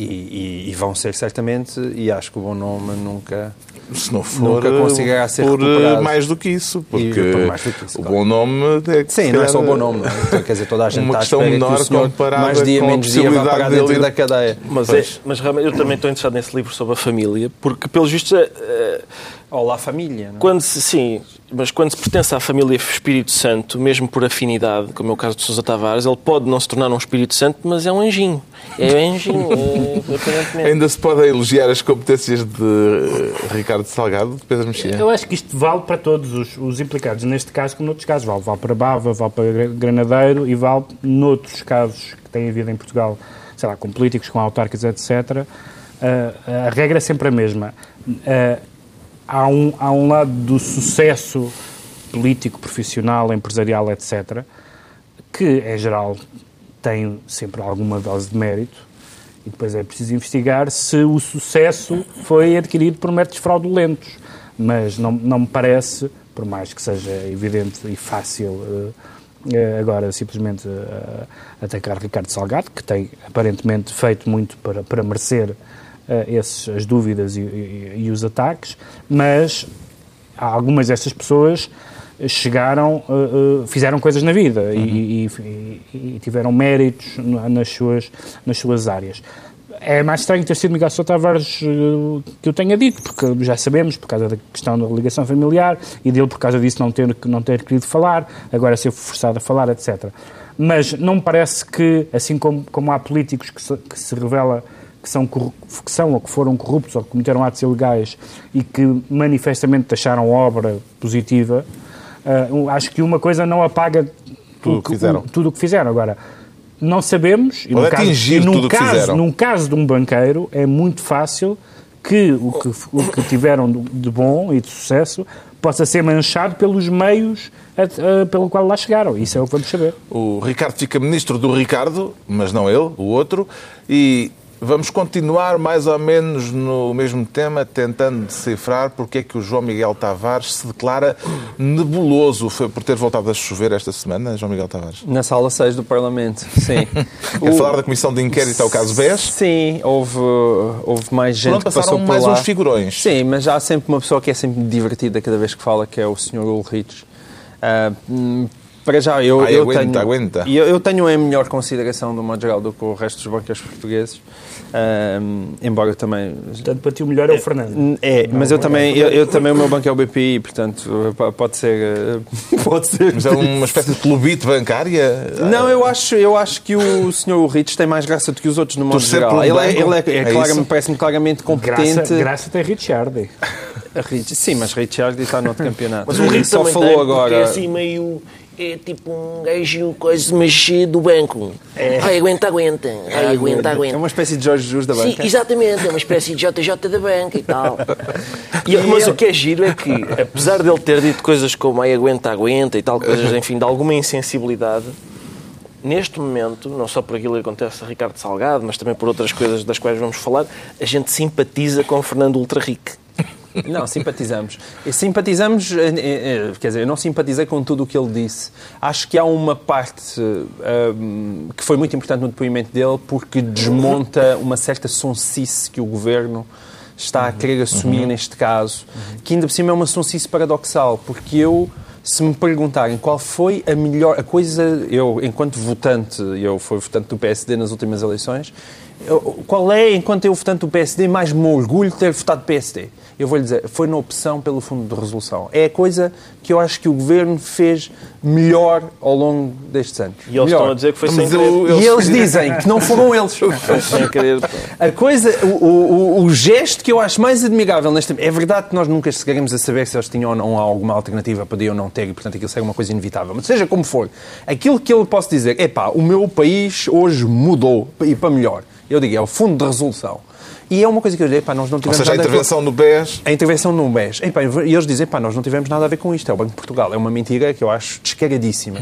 E, e- e vão ser certamente, e acho que o bom nome nunca. Se não for Nunca conseguirá ser por recuperado. mais do que isso, porque que isso, o claro. bom nome é que, Sim, não é só o bom nome, é? Quer dizer, toda a gente Uma está que menor senhor, comparada mais dia, com a menos dia, parar dele dentro ir- da cadeia. Mas, é, mas realmente eu também estou interessado nesse livro sobre a família, porque, pelos vistos, eh, Olá, família. Não? é? quando se, sim, mas quando se pertence à família Espírito Santo, mesmo por afinidade, como é o caso de Sousa Tavares, ele pode não se tornar um Espírito Santo, mas é um anjinho. É um anjinho, é. Ainda se podem elogiar as competências de eh, Ricardo Salgado, de Pedro Mexia? Eu acho que isto vale para todos os, os implicados, neste caso como noutros casos. Vale, vale para Bava, vale para Gra- Granadeiro e vale noutros casos que têm havido em Portugal, sei lá, com políticos, com autarcas, etc. Ah, a regra é sempre a mesma. Ah, há, um, há um lado do sucesso político, profissional, empresarial, etc., que, em geral, tem sempre alguma dose de mérito. E depois é preciso investigar se o sucesso foi adquirido por métodos fraudulentos. Mas não, não me parece, por mais que seja evidente e fácil eh, agora simplesmente eh, atacar Ricardo Salgado, que tem aparentemente feito muito para, para merecer esses, as dúvidas e, e- e os ataques, mas há algumas destas pessoas chegaram, eh, eh, fizeram coisas na vida e- e, e- e tiveram méritos na- nas suas, nas suas áreas. É mais estranho ter sido Miguel Sousa Tavares eh, que eu tenha dito, porque já sabemos, por causa da questão da ligação familiar, e dele por causa disso não ter, não ter querido falar, agora ser forçado a falar, etc. Mas não me parece que, assim como, como há políticos que se, que se revela que são, que são ou que foram corruptos ou que cometeram atos ilegais e que manifestamente deixaram obra positiva, eu acho que uma coisa não apaga Tudo o que fizeram. tudo o que fizeram. Agora, não sabemos, e Pode atingir num tudo o que caso, fizeram. num caso de um banqueiro, é muito fácil que o que, o que tiveram de- de bom e de sucesso possa ser manchado pelos meios a- a- pelo qual lá chegaram. Isso é o que vamos saber. O Ricardo fica ministro do Ricardo, mas não ele, o outro, e vamos continuar mais ou menos no mesmo tema, tentando decifrar porque é que o João Miguel Tavares se declara nebuloso. Foi por ter voltado a chover esta semana, João Miguel Tavares? Na sala 6 do Parlamento, sim. Quer falar da comissão de inquérito ao caso BES? Sim, houve, houve mais gente Pronto, que passou por mais lá. uns figurões. Sim, mas há sempre uma pessoa que é sempre divertida cada vez que fala, que é o Sr. Ulrich. Ah, hum, para já, eu, Ai, eu aguenta, tenho, aguenta. e Eu, eu tenho a melhor consideração, do modo geral, do que o resto dos banqueiros portugueses. Embora também Portanto, para ti o melhor é o Fernando. é, mas eu também, eu, eu também o meu banco é o BPI, portanto pode ser, eh, pode ser. Mas é uma espécie de clubite bancária? Não, eu acho, eu acho que o Sr. Rich tem mais graça do que os outros no modo Torcer geral. Ele é, banco? ele é, é, É claro, parece-me claramente competente. Graça, graça tem Richard. Rich- sim, mas Richard está no outro campeonato. Mas o Rito só falou tem, porque agora. É assim meio... É tipo um gajo quase mexido do banco. Ai, aguenta, aguenta. Ai, aguenta, É aguenta. uma espécie de Jorge Jesus da Sim, banca. exatamente, é uma espécie de JJ da banca e tal. E, mas o que é giro é que, apesar dele ter dito coisas como ai, aguenta, aguenta e tal, coisas, enfim, de alguma insensibilidade, neste momento, não só por aquilo que acontece a Ricardo Salgado, mas também por outras coisas das quais vamos falar, a gente simpatiza com Fernando Ultraric. Não, simpatizamos. Simpatizamos, eh, eh, quer dizer, eu não simpatizei com tudo o que ele disse. Acho que há uma parte eh, um, que foi muito importante no depoimento dele porque desmonta uma certa sonsice que o governo está a querer assumir neste caso, que ainda por cima é uma sonsice paradoxal, porque eu, se me perguntarem qual foi a melhor, a coisa, eu, enquanto votante, eu fui votante do PSD nas últimas eleições, eu- qual é, enquanto eu votante do PSD, mais me orgulho de ter votado PSD? Eu vou-lhe dizer, foi na opção pelo fundo de resolução. É a coisa que eu acho que o governo fez melhor ao longo destes anos. E eles Melhor. estão a dizer que foi sem querer. eu- E eles dizem que não foram eles. Sem querer. A coisa, o, o, o gesto que eu acho mais admirável neste É verdade que nós nunca chegaremos a saber se eles tinham ou não alguma alternativa, podiam não ter, e portanto aquilo seria uma coisa inevitável. Mas seja como for, aquilo que eu posso dizer é pá, o meu país hoje mudou e para melhor. Eu digo, é o fundo de resolução. E é uma coisa que eu digo, pá, nós não Ou tivemos seja, a nada intervenção no BES a intervenção no BES. Epá, E eles dizem, pá, nós não tivemos nada a ver com isto, é o Banco de Portugal. É uma mentira que eu acho descaradíssima.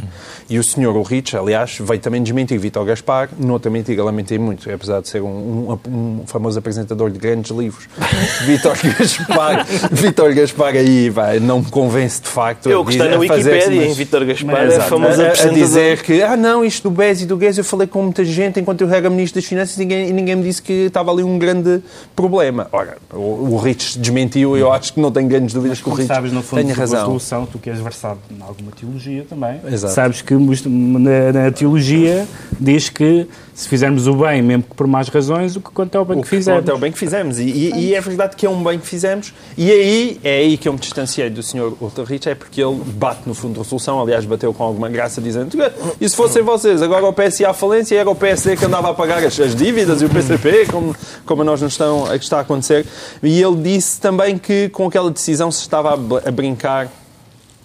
E o senhor Ulrich, aliás, veio também desmentir Vítor Gaspar, noutra mentira, lamentei muito, apesar de ser um, um- um famoso apresentador de grandes livros. Vítor Gaspar, Vítor Gaspar aí, vai, não me convence de facto. Eu a na Wikipédia, umas- em Vítor Gaspar, é Exato. famoso a, a dizer que, ah não, isto do BES e do GES, eu falei com muita gente enquanto eu era Ministro das Finanças e ninguém, e ninguém me disse que estava ali um grande problema. Ora, o, o Rich desmentiu e eu acho que não tenho grandes dúvidas que o Rich sabes, no fundo, tenha razão. resolução, tu que és versado em alguma teologia também, Exato. sabes que na, na teologia diz que se fizermos o bem, mesmo que por más razões, o que conta é o bem O que fizemos. conta é o bem que fizemos. E, e- e é verdade que é um bem que fizemos. E aí, é aí que eu me distanciei do Sr. Ultrich, é porque ele bate no fundo de resolução, aliás, bateu com alguma graça, dizendo e se fossem vocês, agora o PS ia à falência e era o PSD que andava a pagar as, as dívidas e o PCP, como, como a nós nos estão, a que está a acontecer. E ele disse também que com aquela decisão se estava a, a brincar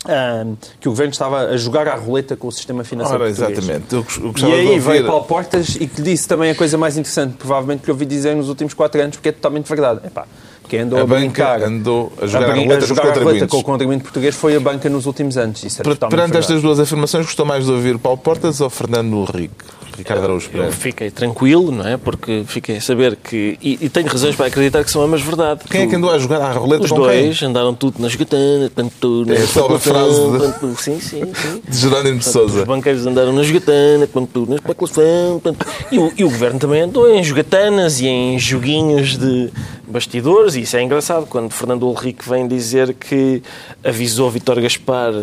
ahm, que o governo estava a jogar à roleta com o sistema financeiro Ora, português. exatamente. Eu eu E aí ouvir... veio Paulo Portas e que disse também a coisa mais interessante, provavelmente, que eu ouvi dizer nos últimos quatro anos, porque é totalmente verdade. Epá, quem andou a, A brincar, andou a jogar a brin- roleta com os jogar a roleta com o contribuinte português foi a banca nos últimos anos. Isso é Per- Perante verdade. estas duas afirmações, gostou mais de ouvir Paulo Portas ou Fernando Henrique? Ricardo Araújo Eu Pereira. fiquei tranquilo, não é? Porque fiquei a saber que. E, e tenho razões para acreditar que são ambas verdade. Quem é que andou a jogar à roleta Os com dois andaram tudo nas gatanas, pantunas, É só uma frase de- Sim, sim, sim. quem? De Jerónimo de Os Souza. banqueiros andaram nas jogatanas, pantunas, paclação, pantu- e, o, e o governo também andou em jogatanas e em joguinhos de bastidores, e isso é engraçado, quando Fernando Ulrich vem dizer que avisou Vítor Gaspar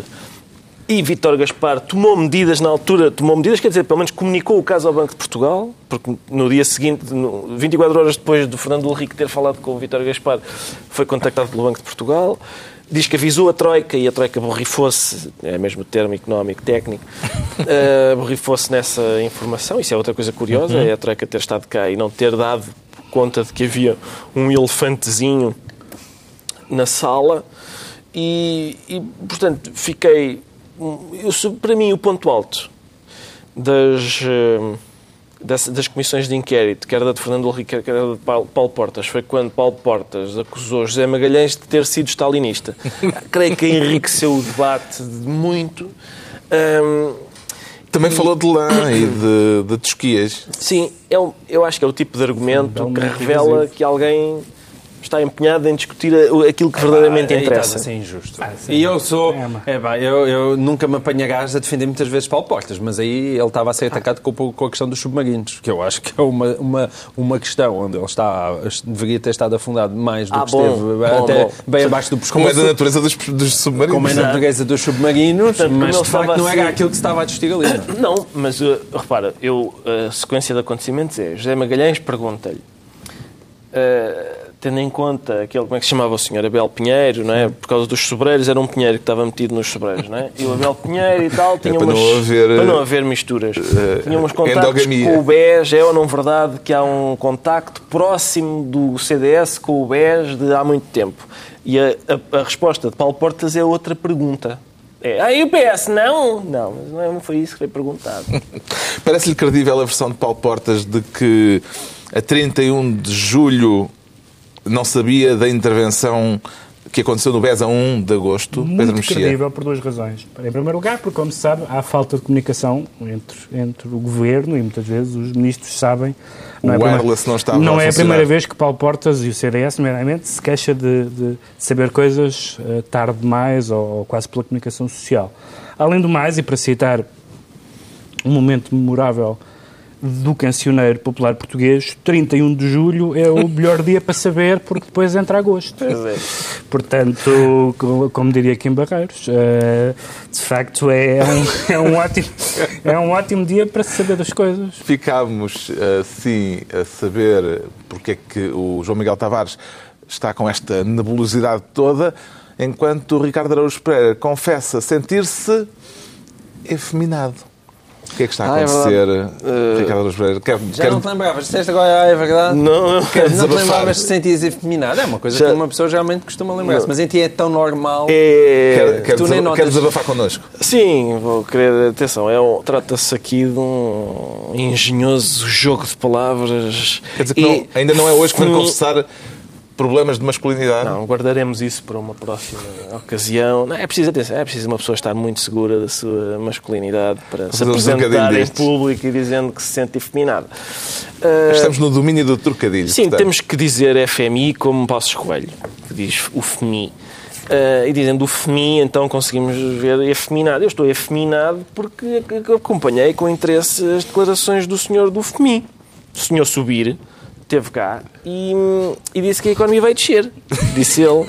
e Vítor Gaspar tomou medidas na altura, tomou medidas, quer dizer, pelo menos comunicou o caso ao Banco de Portugal, porque no dia seguinte, no- 24 horas depois do Fernando Henrique ter falado com o Vítor Gaspar, foi contactado pelo Banco de Portugal. Diz que avisou a Troika e a Troika borrifou-se, é mesmo o termo económico técnico, eh, borrifou-se nessa informação. Isso é outra coisa curiosa, é a Troika ter estado cá e não ter dado conta de que havia um elefantezinho na sala e, e, portanto, fiquei... Eu, sou- para mim, o ponto alto das, eh, das, das comissões de inquérito, quer da de Fernando Henrique, quer da de Paulo, Paulo Portas, foi quando Paulo Portas acusou José Magalhães de ter sido stalinista. Creio que enriqueceu o debate de muito. Ahm, Também falou de lã e de, de tosquias. Sim, é um- eu acho que é o tipo de argumento que Realmente revela invasivo. que alguém está empenhado em discutir a- aquilo que verdadeiramente Ah, interessa. estás a ser injusto. sim. e eu sou. É, É, pá, eu, eu nunca me apanhagás a defender muitas vezes Paulo Portas, mas aí ele estava a ser atacado com, com a questão dos submarinos, que eu acho que é uma, uma, uma questão onde ele está, deveria ter estado afundado mais do Ah, que bom, esteve bom, até bom. bem abaixo do pescoço. Como é da natureza dos, dos submarinos. como é na natureza dos submarinos, Portanto, mas ele de facto não era assim- aquilo que se estava a discutir ali. não é? Não, mas uh, repara, eu, a sequência de acontecimentos é José Magalhães pergunta-lhe, uh, tendo em conta aquele, como é que se chamava o senhor? Abel Pinheiro, não é? Por causa dos sobreiros, era um Pinheiro que estava metido nos sobreiros, não é? E o Abel Pinheiro e tal tinha para umas. não haver, para não haver misturas. tinha uns contactos endogamia. com o BES, é ou não verdade que há um contacto próximo do CDS com o BES de há muito tempo? E a, a- a resposta de Paulo Portas é outra pergunta. É, ah, e o PS não? Não, mas não é- não foi isso que foi perguntado. Parece-lhe credível a versão de Paulo Portas de que a 31 de julho não sabia da intervenção que aconteceu no BES a 1 de agosto? Pedro Muito Mexia. credível por duas razões. Em primeiro lugar, porque, como se sabe, há falta de comunicação entre, entre o governo e muitas vezes os ministros sabem. O a primeira- wireless não estava Não é a primeira vez que Paulo Portas e o CDS, nomeadamente, se queixa de, de saber coisas eh, tarde demais ou, ou quase pela comunicação social. Além do mais, e para citar um momento memorável do cancioneiro popular português, 31 de julho é o melhor dia para saber, porque depois entra agosto. É. Portanto, co- como diria aqui em Barreiros, eh, de facto é um, é, um ótimo, é um ótimo dia para se saber das coisas. Ficámos, assim, a saber porque é que o João Miguel Tavares está com esta nebulosidade toda, enquanto o Ricardo Araújo Pereira confessa sentir-se efeminado. O que é que está a Ah, é acontecer, verdade. Ricardo Araújo Pereira? Quer, Já quer- não te lembravas? Disseste agora, ah, é verdade? Não, não. quer Não te lembravas de sentias efeminado? É uma coisa Já- que uma pessoa geralmente costuma lembrar-se, mas em ti é tão normal. É... Quer, quer, Tu nem notas. quer desabafar connosco? Sim, vou querer. Atenção, é um- trata-se aqui de um engenhoso jogo de palavras. Quer dizer que E- não- ainda não é hoje que vai confessar problemas de masculinidade? Não, guardaremos isso para uma próxima ocasião. Não, é preciso, atenção, é preciso uma pessoa estar muito segura da sua masculinidade para se um apresentar trocadilho em público e dizendo que se sente efeminado. Ah, Estamos no domínio do trocadilho. Sim, portanto. temos que dizer FMI como Passos Coelho, que diz o FMI. Ah, e dizendo o FMI, então conseguimos ver efeminado. Eu estou efeminado porque acompanhei com interesse as declarações do senhor do FMI. O senhor Subir esteve cá e, e disse que a economia vai descer. Disse ele.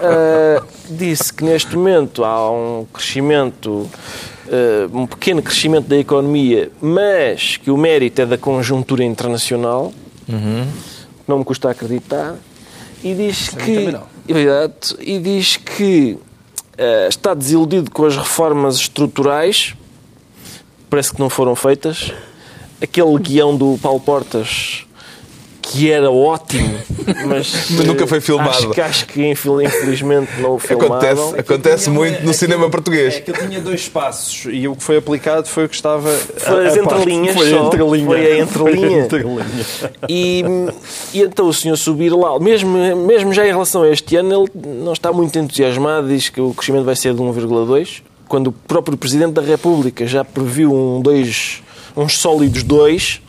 Ah, disse que neste momento há um crescimento eh, um pequeno crescimento da economia, mas que o mérito é da conjuntura internacional, não me custa acreditar, e diz que. também não. Exato, e diz que eh, está desiludido com as reformas estruturais, parece que não foram feitas. Aquele guião do Paulo Portas que era ótimo, mas, Mas nunca foi filmado. Acho que, acho que infel- infelizmente não o filmaram. Acontece, acontece muito no cinema português. É que ele tinha dois passos e o que foi aplicado foi o que estava. Foi a- as a parte- entrelinhas Foi só. a entrelinha. Foi a entrelinha. Foi a entrelinha. E, e então o senhor subir lá, mesmo, mesmo já em relação a este ano, ele não está muito entusiasmado, diz que o crescimento vai ser de 1,2, quando o próprio Presidente da República já previu um dois, uns sólidos 2,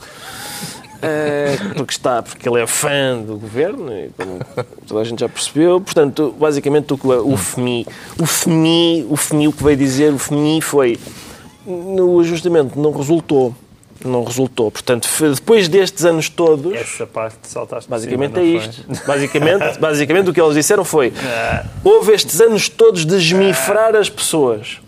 porque está, porque ele é fã do governo, e como toda a gente já percebeu. Portanto, basicamente o que o FMI, o FMI, o FMI, o que veio dizer, o FMI foi no ajustamento não resultou. Não resultou. Portanto, depois destes anos todos, Essa parte saltaste Basicamente cima, é isto. Basicamente, basicamente o que eles disseram foi: houve estes anos todos de esmifrar as pessoas.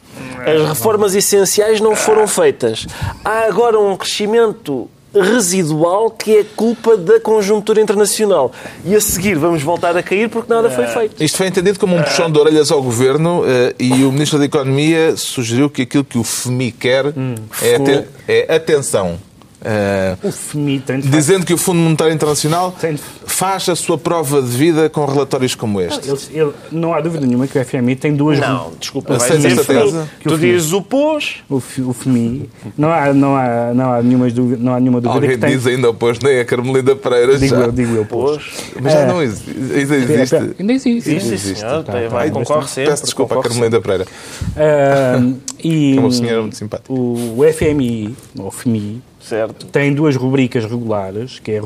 As reformas essenciais não foram feitas. Há agora um crescimento residual que é culpa da conjuntura internacional. E a seguir vamos voltar a cair porque nada foi feito. Isto foi entendido como um puxão de orelhas ao governo eh, e o Ministro da Economia sugeriu que aquilo que o FMI quer é, aten- é atenção. Eh, O FMI tem de facto- dizendo que o Fundo Monetário Internacional Tem de- faz a sua prova de vida com relatórios como este. Eles- ele- não há dúvida nenhuma que o FMI tem duas. Não, desculpa, dizer esta FMI. tese? Tu dizes o pôs. O, o FMI. Não há, não há, não há, nenhuma, dúvida, não há nenhuma dúvida Alguém que tem. diz ainda opôs nem a Carmelida Pereira Digo já. eu, digo eu. Pôs. Mas já É. não existe. Ainda existe. Ainda existe. Sim, senhor. Tá, tá. Vai, concorre sempre. Peço desculpa à concorre Carmelida Pereira. Ah, e É uma senhora muito simpática. o, o FMI, ou FMI, Certo. tem duas rubricas regulares, que é,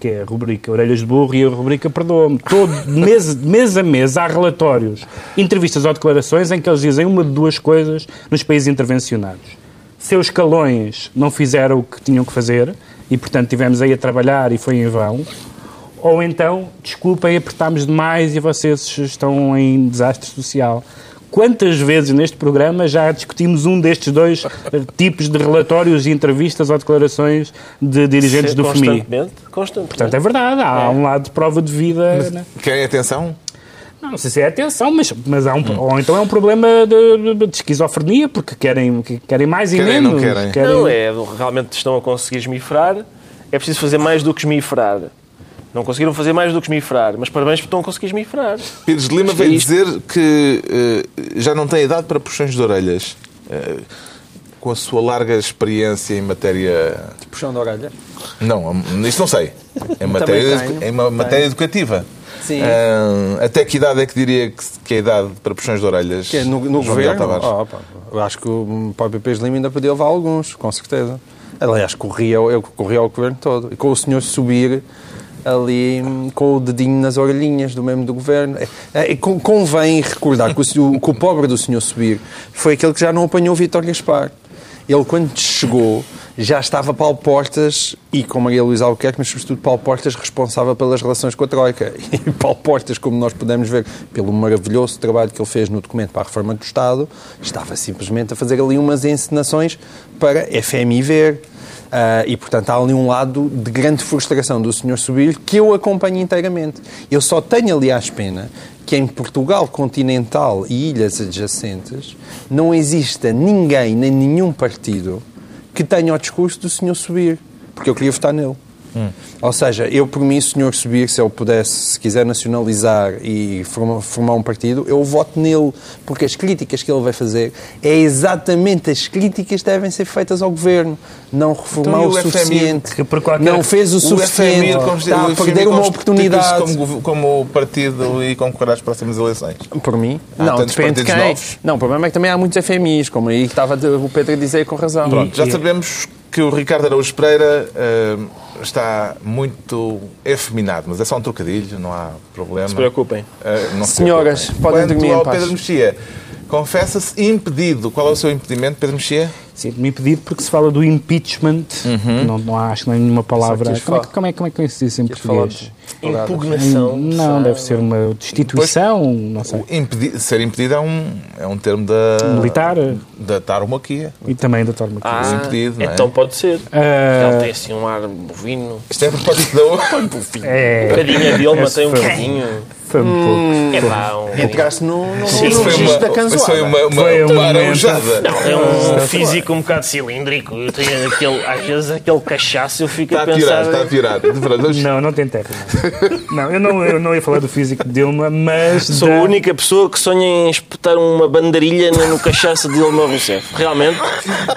que é a rubrica Orelhas de Burro e a rubrica Perdoa-me. Todo, mês, mês a mês há relatórios, entrevistas ou declarações em que eles dizem uma de duas coisas nos países intervencionados. Seus escalões não fizeram o que tinham que fazer e, portanto, tivemos aí a trabalhar e foi em vão. Ou então, desculpem, apertámos demais e vocês estão em desastre social. Quantas vezes neste programa já discutimos um destes dois eh, tipos de relatórios e entrevistas ou declarações de dirigentes do FMI? Constantemente. Constantemente. Portanto, é verdade, há um lado de prova de vida. né? Querem atenção? Não, não sei se é atenção, mas, mas há um, ou então é um problema de, de- de esquizofrenia, porque querem, que- querem mais e Querem, não menos. querem. Não, é, realmente estão a conseguir esmifrar. É preciso fazer mais do que esmifrar. Não conseguiram fazer mais do que esmifrar, mas parabéns porque estão a conseguir esmifrar. Pires de Lima Isto é veio isto. dizer que eh, já não tem idade para puxões de orelhas. Eh, com a sua larga experiência em matéria. Puxão da orelha. Não, isso não sei. Em matéria, tenho. em uma matéria educativa. Sim. Ah, até que idade é que diria que, que é a idade para puxões de orelhas? Que é no, no governo? Oh, eu acho que o próprio Pires de Lima ainda podia levar alguns, com certeza. Aliás, corria, eu corria ao governo todo. E com o senhor subir ali hum, com o dedinho nas orelhinhas do membro do governo. É, é, con- convém recordar que o, que o pobre do senhor subir foi aquele que já não apanhou Vítor Gaspar. Ele, quando chegou, já estava Paulo Portas e com Maria Luísa Albuquerque, mas sobretudo Paulo Portas responsável pelas relações com a Troika. E Paulo Portas, como nós pudemos ver pelo maravilhoso trabalho que ele fez no documento para a reforma do Estado, estava simplesmente a fazer ali umas encenações para FMI ver. Ah, e, portanto, há ali um lado de grande frustração do Sr. Subir que eu acompanho inteiramente. Eu só tenho, aliás, pena que em Portugal continental e ilhas adjacentes não exista ninguém, nem nenhum partido que tenha o discurso do Sr. Subir, porque eu queria votar nele. Ou seja, eu por mim, o senhor subir, se ele pudesse, se quiser nacionalizar e forma- formar um partido, eu voto nele, porque as críticas que ele vai fazer é exatamente as críticas que devem ser feitas ao governo. Não reformar Então, o, o FMI? suficiente. Que por qualquer- Não fez o, O suficiente. FMI Está a perder uma oportunidade. Como, como partido e concorrer às próximas eleições. Por mim? Há não, depende de quem. novos. Não, o problema é que também há muitos FMIs, como aí que estava o Pedro a dizer com razão. Pronto, já sabemos que o Ricardo Araújo Pereira eh, está muito efeminado, mas é só um trocadilho, não há problema. Não se preocupem. Não se Senhoras, preocupem. podem Quanto dormir em ao paz. Pedro Mexia, confessa-se impedido. Qual é o seu impedimento, Pedro Mexia? Sinto-me impedido porque se fala do impeachment, Uhum. não, não há, acho que não nenhuma palavra. Como é, como, é, como é que se diz em português? Impugnação. Não, deve ser uma destituição, não sei. Impedi- ser impedido é um, é um termo da, Militar da tauromaquia. e também da torma. Ah, impedido, não é? então pode ser. Ah, Ele tem assim um ar bovino. Isto é a propósito da... é, Cadinha Dilma Esse tem um bocadinho. foi um pouco. É pá, um... Entraste no, no, Sim, no foi registro uma, da isso canzoada. foi uma, uma, Foi um uma arejada. Não, é um físico um bocado cilíndrico. Eu tenho aquele, às vezes aquele cachaço eu fico Está a a pensar. está a piorar. De verdade, vamos- Não, não tem técnica. Não, eu não, eu não ia falar do físico de Dilma, mas. Sou da- a única pessoa que sonha em espetar uma bandarilha no cachaço de Dilma Rousseff. Realmente?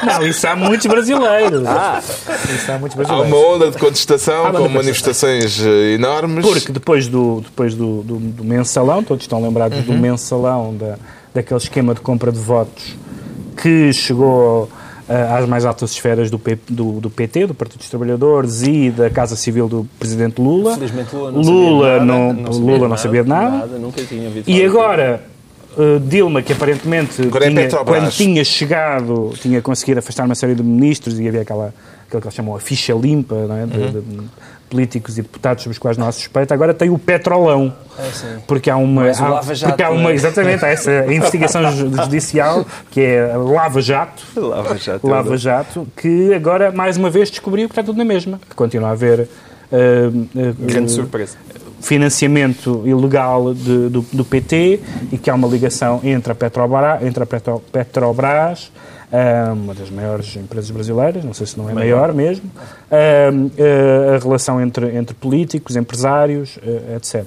Não, isso há muitos brasileiros. Ah, Isso há muitos Há brasileiros. uma onda de contestação Há uma com manifestações eh, enormes. Porque depois do, depois do, do, do mensalão, todos estão lembrados do mensalão, da, daquele esquema de compra de votos que chegou ah, às mais altas esferas do, P- do, do PT, do Partido dos Trabalhadores e da Casa Civil do Presidente Lula. Felizmente Lula não Lula sabia de não, nada, Lula não sabia de nada. Nunca tinha ouvido E agora, uh, Dilma, que aparentemente Agora é tinha, Petrobras. quando tinha chegado, tinha conseguido afastar uma série de ministros e havia aquela, aquilo que eles chamam a ficha limpa não é? de, Uhum. de políticos e deputados sobre os quais não há suspeita, agora tem o petrolão. Porque há uma. Há- Lava Jato, porque há uma, é? exatamente, há essa investigação ju- judicial que é Lava Jato. Lava Jato. Lava Jato, que agora, mais uma vez, descobriu que está tudo na mesma. Que continua a haver. uh, uh, Grande uh, surpresa. financiamento ilegal de- do, do PT e que há uma ligação entre a Petrobras, entre a Petro- Petrobras uma das maiores empresas brasileiras, não sei se não é maior, mesmo, ah, a relação entre, entre políticos, empresários, ah, etc.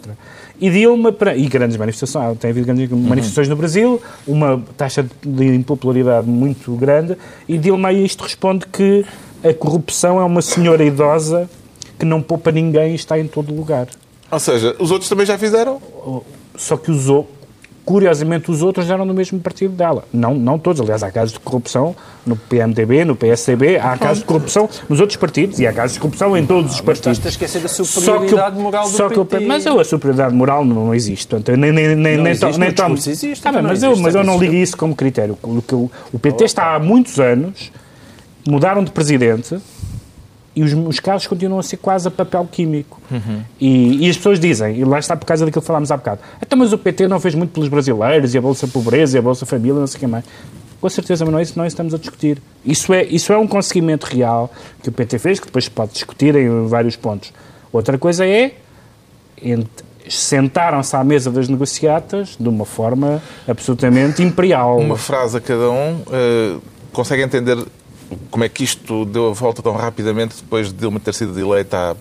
E Dilma, para- e grandes manifestações, ah, tem havido grandes manifestações no Brasil, uma taxa de impopularidade muito grande, e Dilma a isto responde que a corrupção é uma senhora idosa que não poupa ninguém e está em todo lugar. Ou seja, os outros também já fizeram. Só que usou, curiosamente, os outros eram no mesmo partido dela. Não, não todos, aliás, há casos de corrupção no PMDB, no PSDB, há casos de corrupção nos outros partidos e há casos de corrupção em todos os partidos. Estás a esquecer da superioridade moral do só PT. mas eu, a superioridade moral não, existe. Portanto, nem, nem, nem, Não nem, existe, nem tomo. discurso existe, mas, eu, mas eu não ligo isso como critério. O, o PT está há muitos anos, mudaram de presidente e os, os casos continuam a ser quase a papel químico. E, e as pessoas dizem, e lá está por causa daquilo que falámos há bocado, então mas o PT não fez muito pelos brasileiros, e a Bolsa Pobreza, e a Bolsa Família, não sei o que mais. Com certeza, mas não é isso que nós estamos a discutir. Isso é, isso é um conseguimento real que o PT fez, que depois se pode discutir em vários pontos. Outra coisa é, ent- sentaram-se à mesa das negociatas de uma forma absolutamente imperial. Uma frase a cada um. eh, consegue entender como é que isto deu a volta tão rapidamente depois de Dilma ter sido eleita há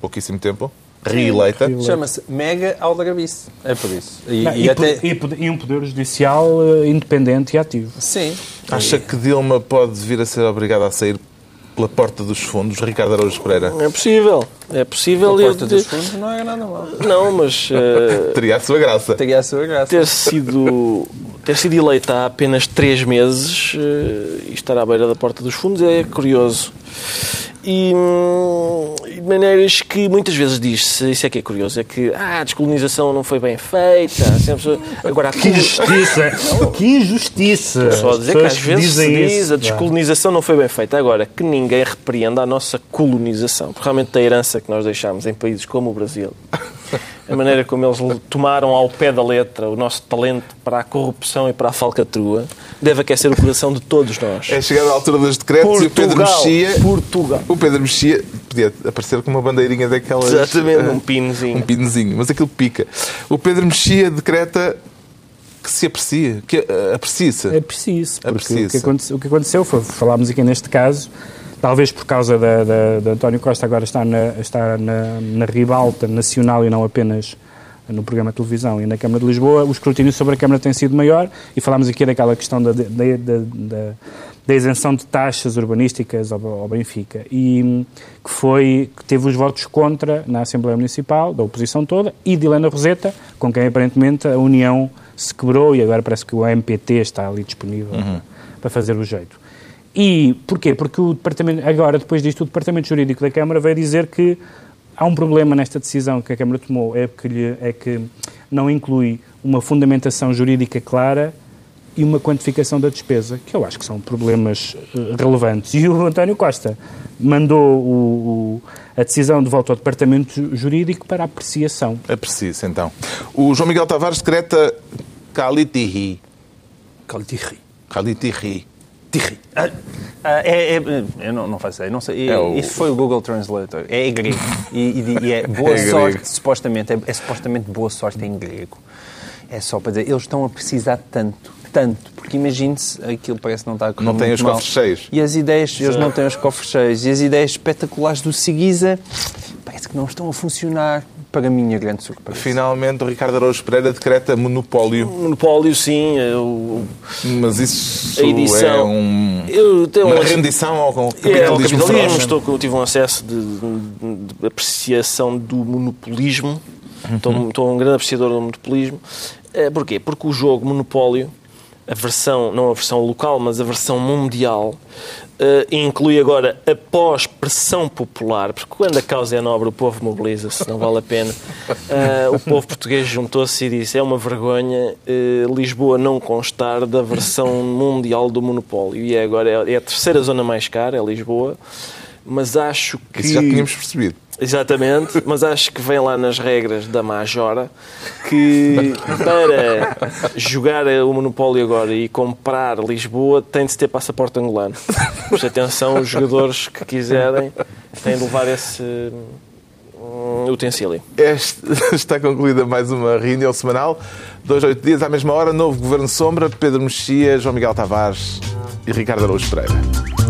pouquíssimo tempo? Reeleita? Chama-se Mega Aldrabice. É por isso. E, Não, e e, até... po- poder- e um poder judicial eh, independente e ativo. Sim. Acha que Dilma pode vir a ser obrigada a sair pela porta dos fundos? Ricardo Araújo Pereira. é possível. É possível. A e- porta dos fundos não era nada mal. Não, mas eh, Teria a sua graça. Teria a sua graça. ter sido ter sido eleita há apenas três meses eh, e estar à beira da porta dos fundos é curioso. E, hum, e de maneiras que muitas vezes diz-se, isso é que é curioso, é que ah, a descolonização não foi bem feita, sempre, agora a Que injustiça! que injustiça! Só a dizer que às vezes se diz isso. a descolonização não foi bem feita. Agora, que ninguém repreenda a nossa colonização. Porque realmente a herança que nós deixámos em países como o Brasil, a maneira como eles tomaram ao pé da letra o nosso talento para a corrupção e para a falcatrua, deve aquecer o coração de todos nós. É chegada a altura dos decretos e o Pedro Portugal, Mexia. Portugal. O Pedro Mexia podia aparecer com uma bandeirinha daquelas. Exatamente, eh, um pinozinho. Um pinozinho, mas aquilo pica. O Pedro Mexia decreta que se aprecia, que eh, aprecia-se. É preciso, porque Aprecia-se. o que, aconte- o que aconteceu foi, falámos aqui neste caso, talvez por causa da, da, de António Costa agora estar na, estar na, na ribalta nacional e não apenas no programa de televisão e na Câmara de Lisboa, o escrutínio sobre a Câmara tem sido maior e falámos aqui daquela questão da, da, da, da- da isenção de taxas urbanísticas ao, ao Benfica e que foi que teve os votos contra na Assembleia Municipal, da oposição toda, e de Helena Roseta, com quem aparentemente a União se quebrou e agora parece que o MPT está ali disponível para fazer o jeito. E porquê? Porque o departamento, agora, depois disto, o Departamento Jurídico da Câmara veio dizer que há um problema nesta decisão que a Câmara tomou, é que, lhe- é que não inclui uma fundamentação jurídica clara e uma quantificação da despesa, que eu acho que são problemas eh, relevantes. E o António Costa mandou o, o, a decisão de volta ao Departamento Jurídico para apreciação. Aprecie-se, então. O João Miguel Tavares decreta Calitiri. Caldirri. Calitiri. Tirri. Ah, ah, é, é, eu não, não faço ideia, não sei. É o- Isso foi o Google Translator. É grego. E, e- e é boa É grego. sorte, supostamente. É, é supostamente boa sorte em grego. É só para dizer, eles estão a precisar tanto, tanto, porque imagine-se, aquilo parece que não está a correr Não tem os mal. cofres cheios. E as ideias, eles não têm os cofres cheios. E as ideias espetaculares do Seguiza parece que não estão a funcionar, para a minha grande surpresa. Finalmente, o Ricardo Araújo Pereira decreta monopólio. Monopólio, sim. Eu, Mas isso a edição. é um, eu tenho uma um- rendição ao É, capitalismo capitalismo. feroz. Estou, eu tive um acesso de, de- de apreciação do monopolismo. Estou, estou um grande apreciador do monopolismo. Eh, Porquê? Porque o jogo Monopólio, a versão, não a versão local, mas a versão mundial, eh, inclui agora a pós-pressão popular, porque quando a causa é nobre o povo mobiliza-se, não vale a pena. Eh, o povo português juntou-se e disse é uma vergonha eh, Lisboa não constar da versão mundial do monopólio. E é agora é, é a terceira zona mais cara, é Lisboa, mas acho que... Isso já tínhamos percebido. Exatamente, mas acho que vem lá nas regras da Majora que para jogar o Monopólio agora e comprar Lisboa tem de se ter passaporte angolano. Isso, atenção, os jogadores que quiserem têm de levar esse hum, utensílio. Este- está concluída mais uma reunião semanal. Dois, oito dias à mesma hora, novo Governo Sombra, Pedro Mexia, João Miguel Tavares e Ricardo Araújo Pereira.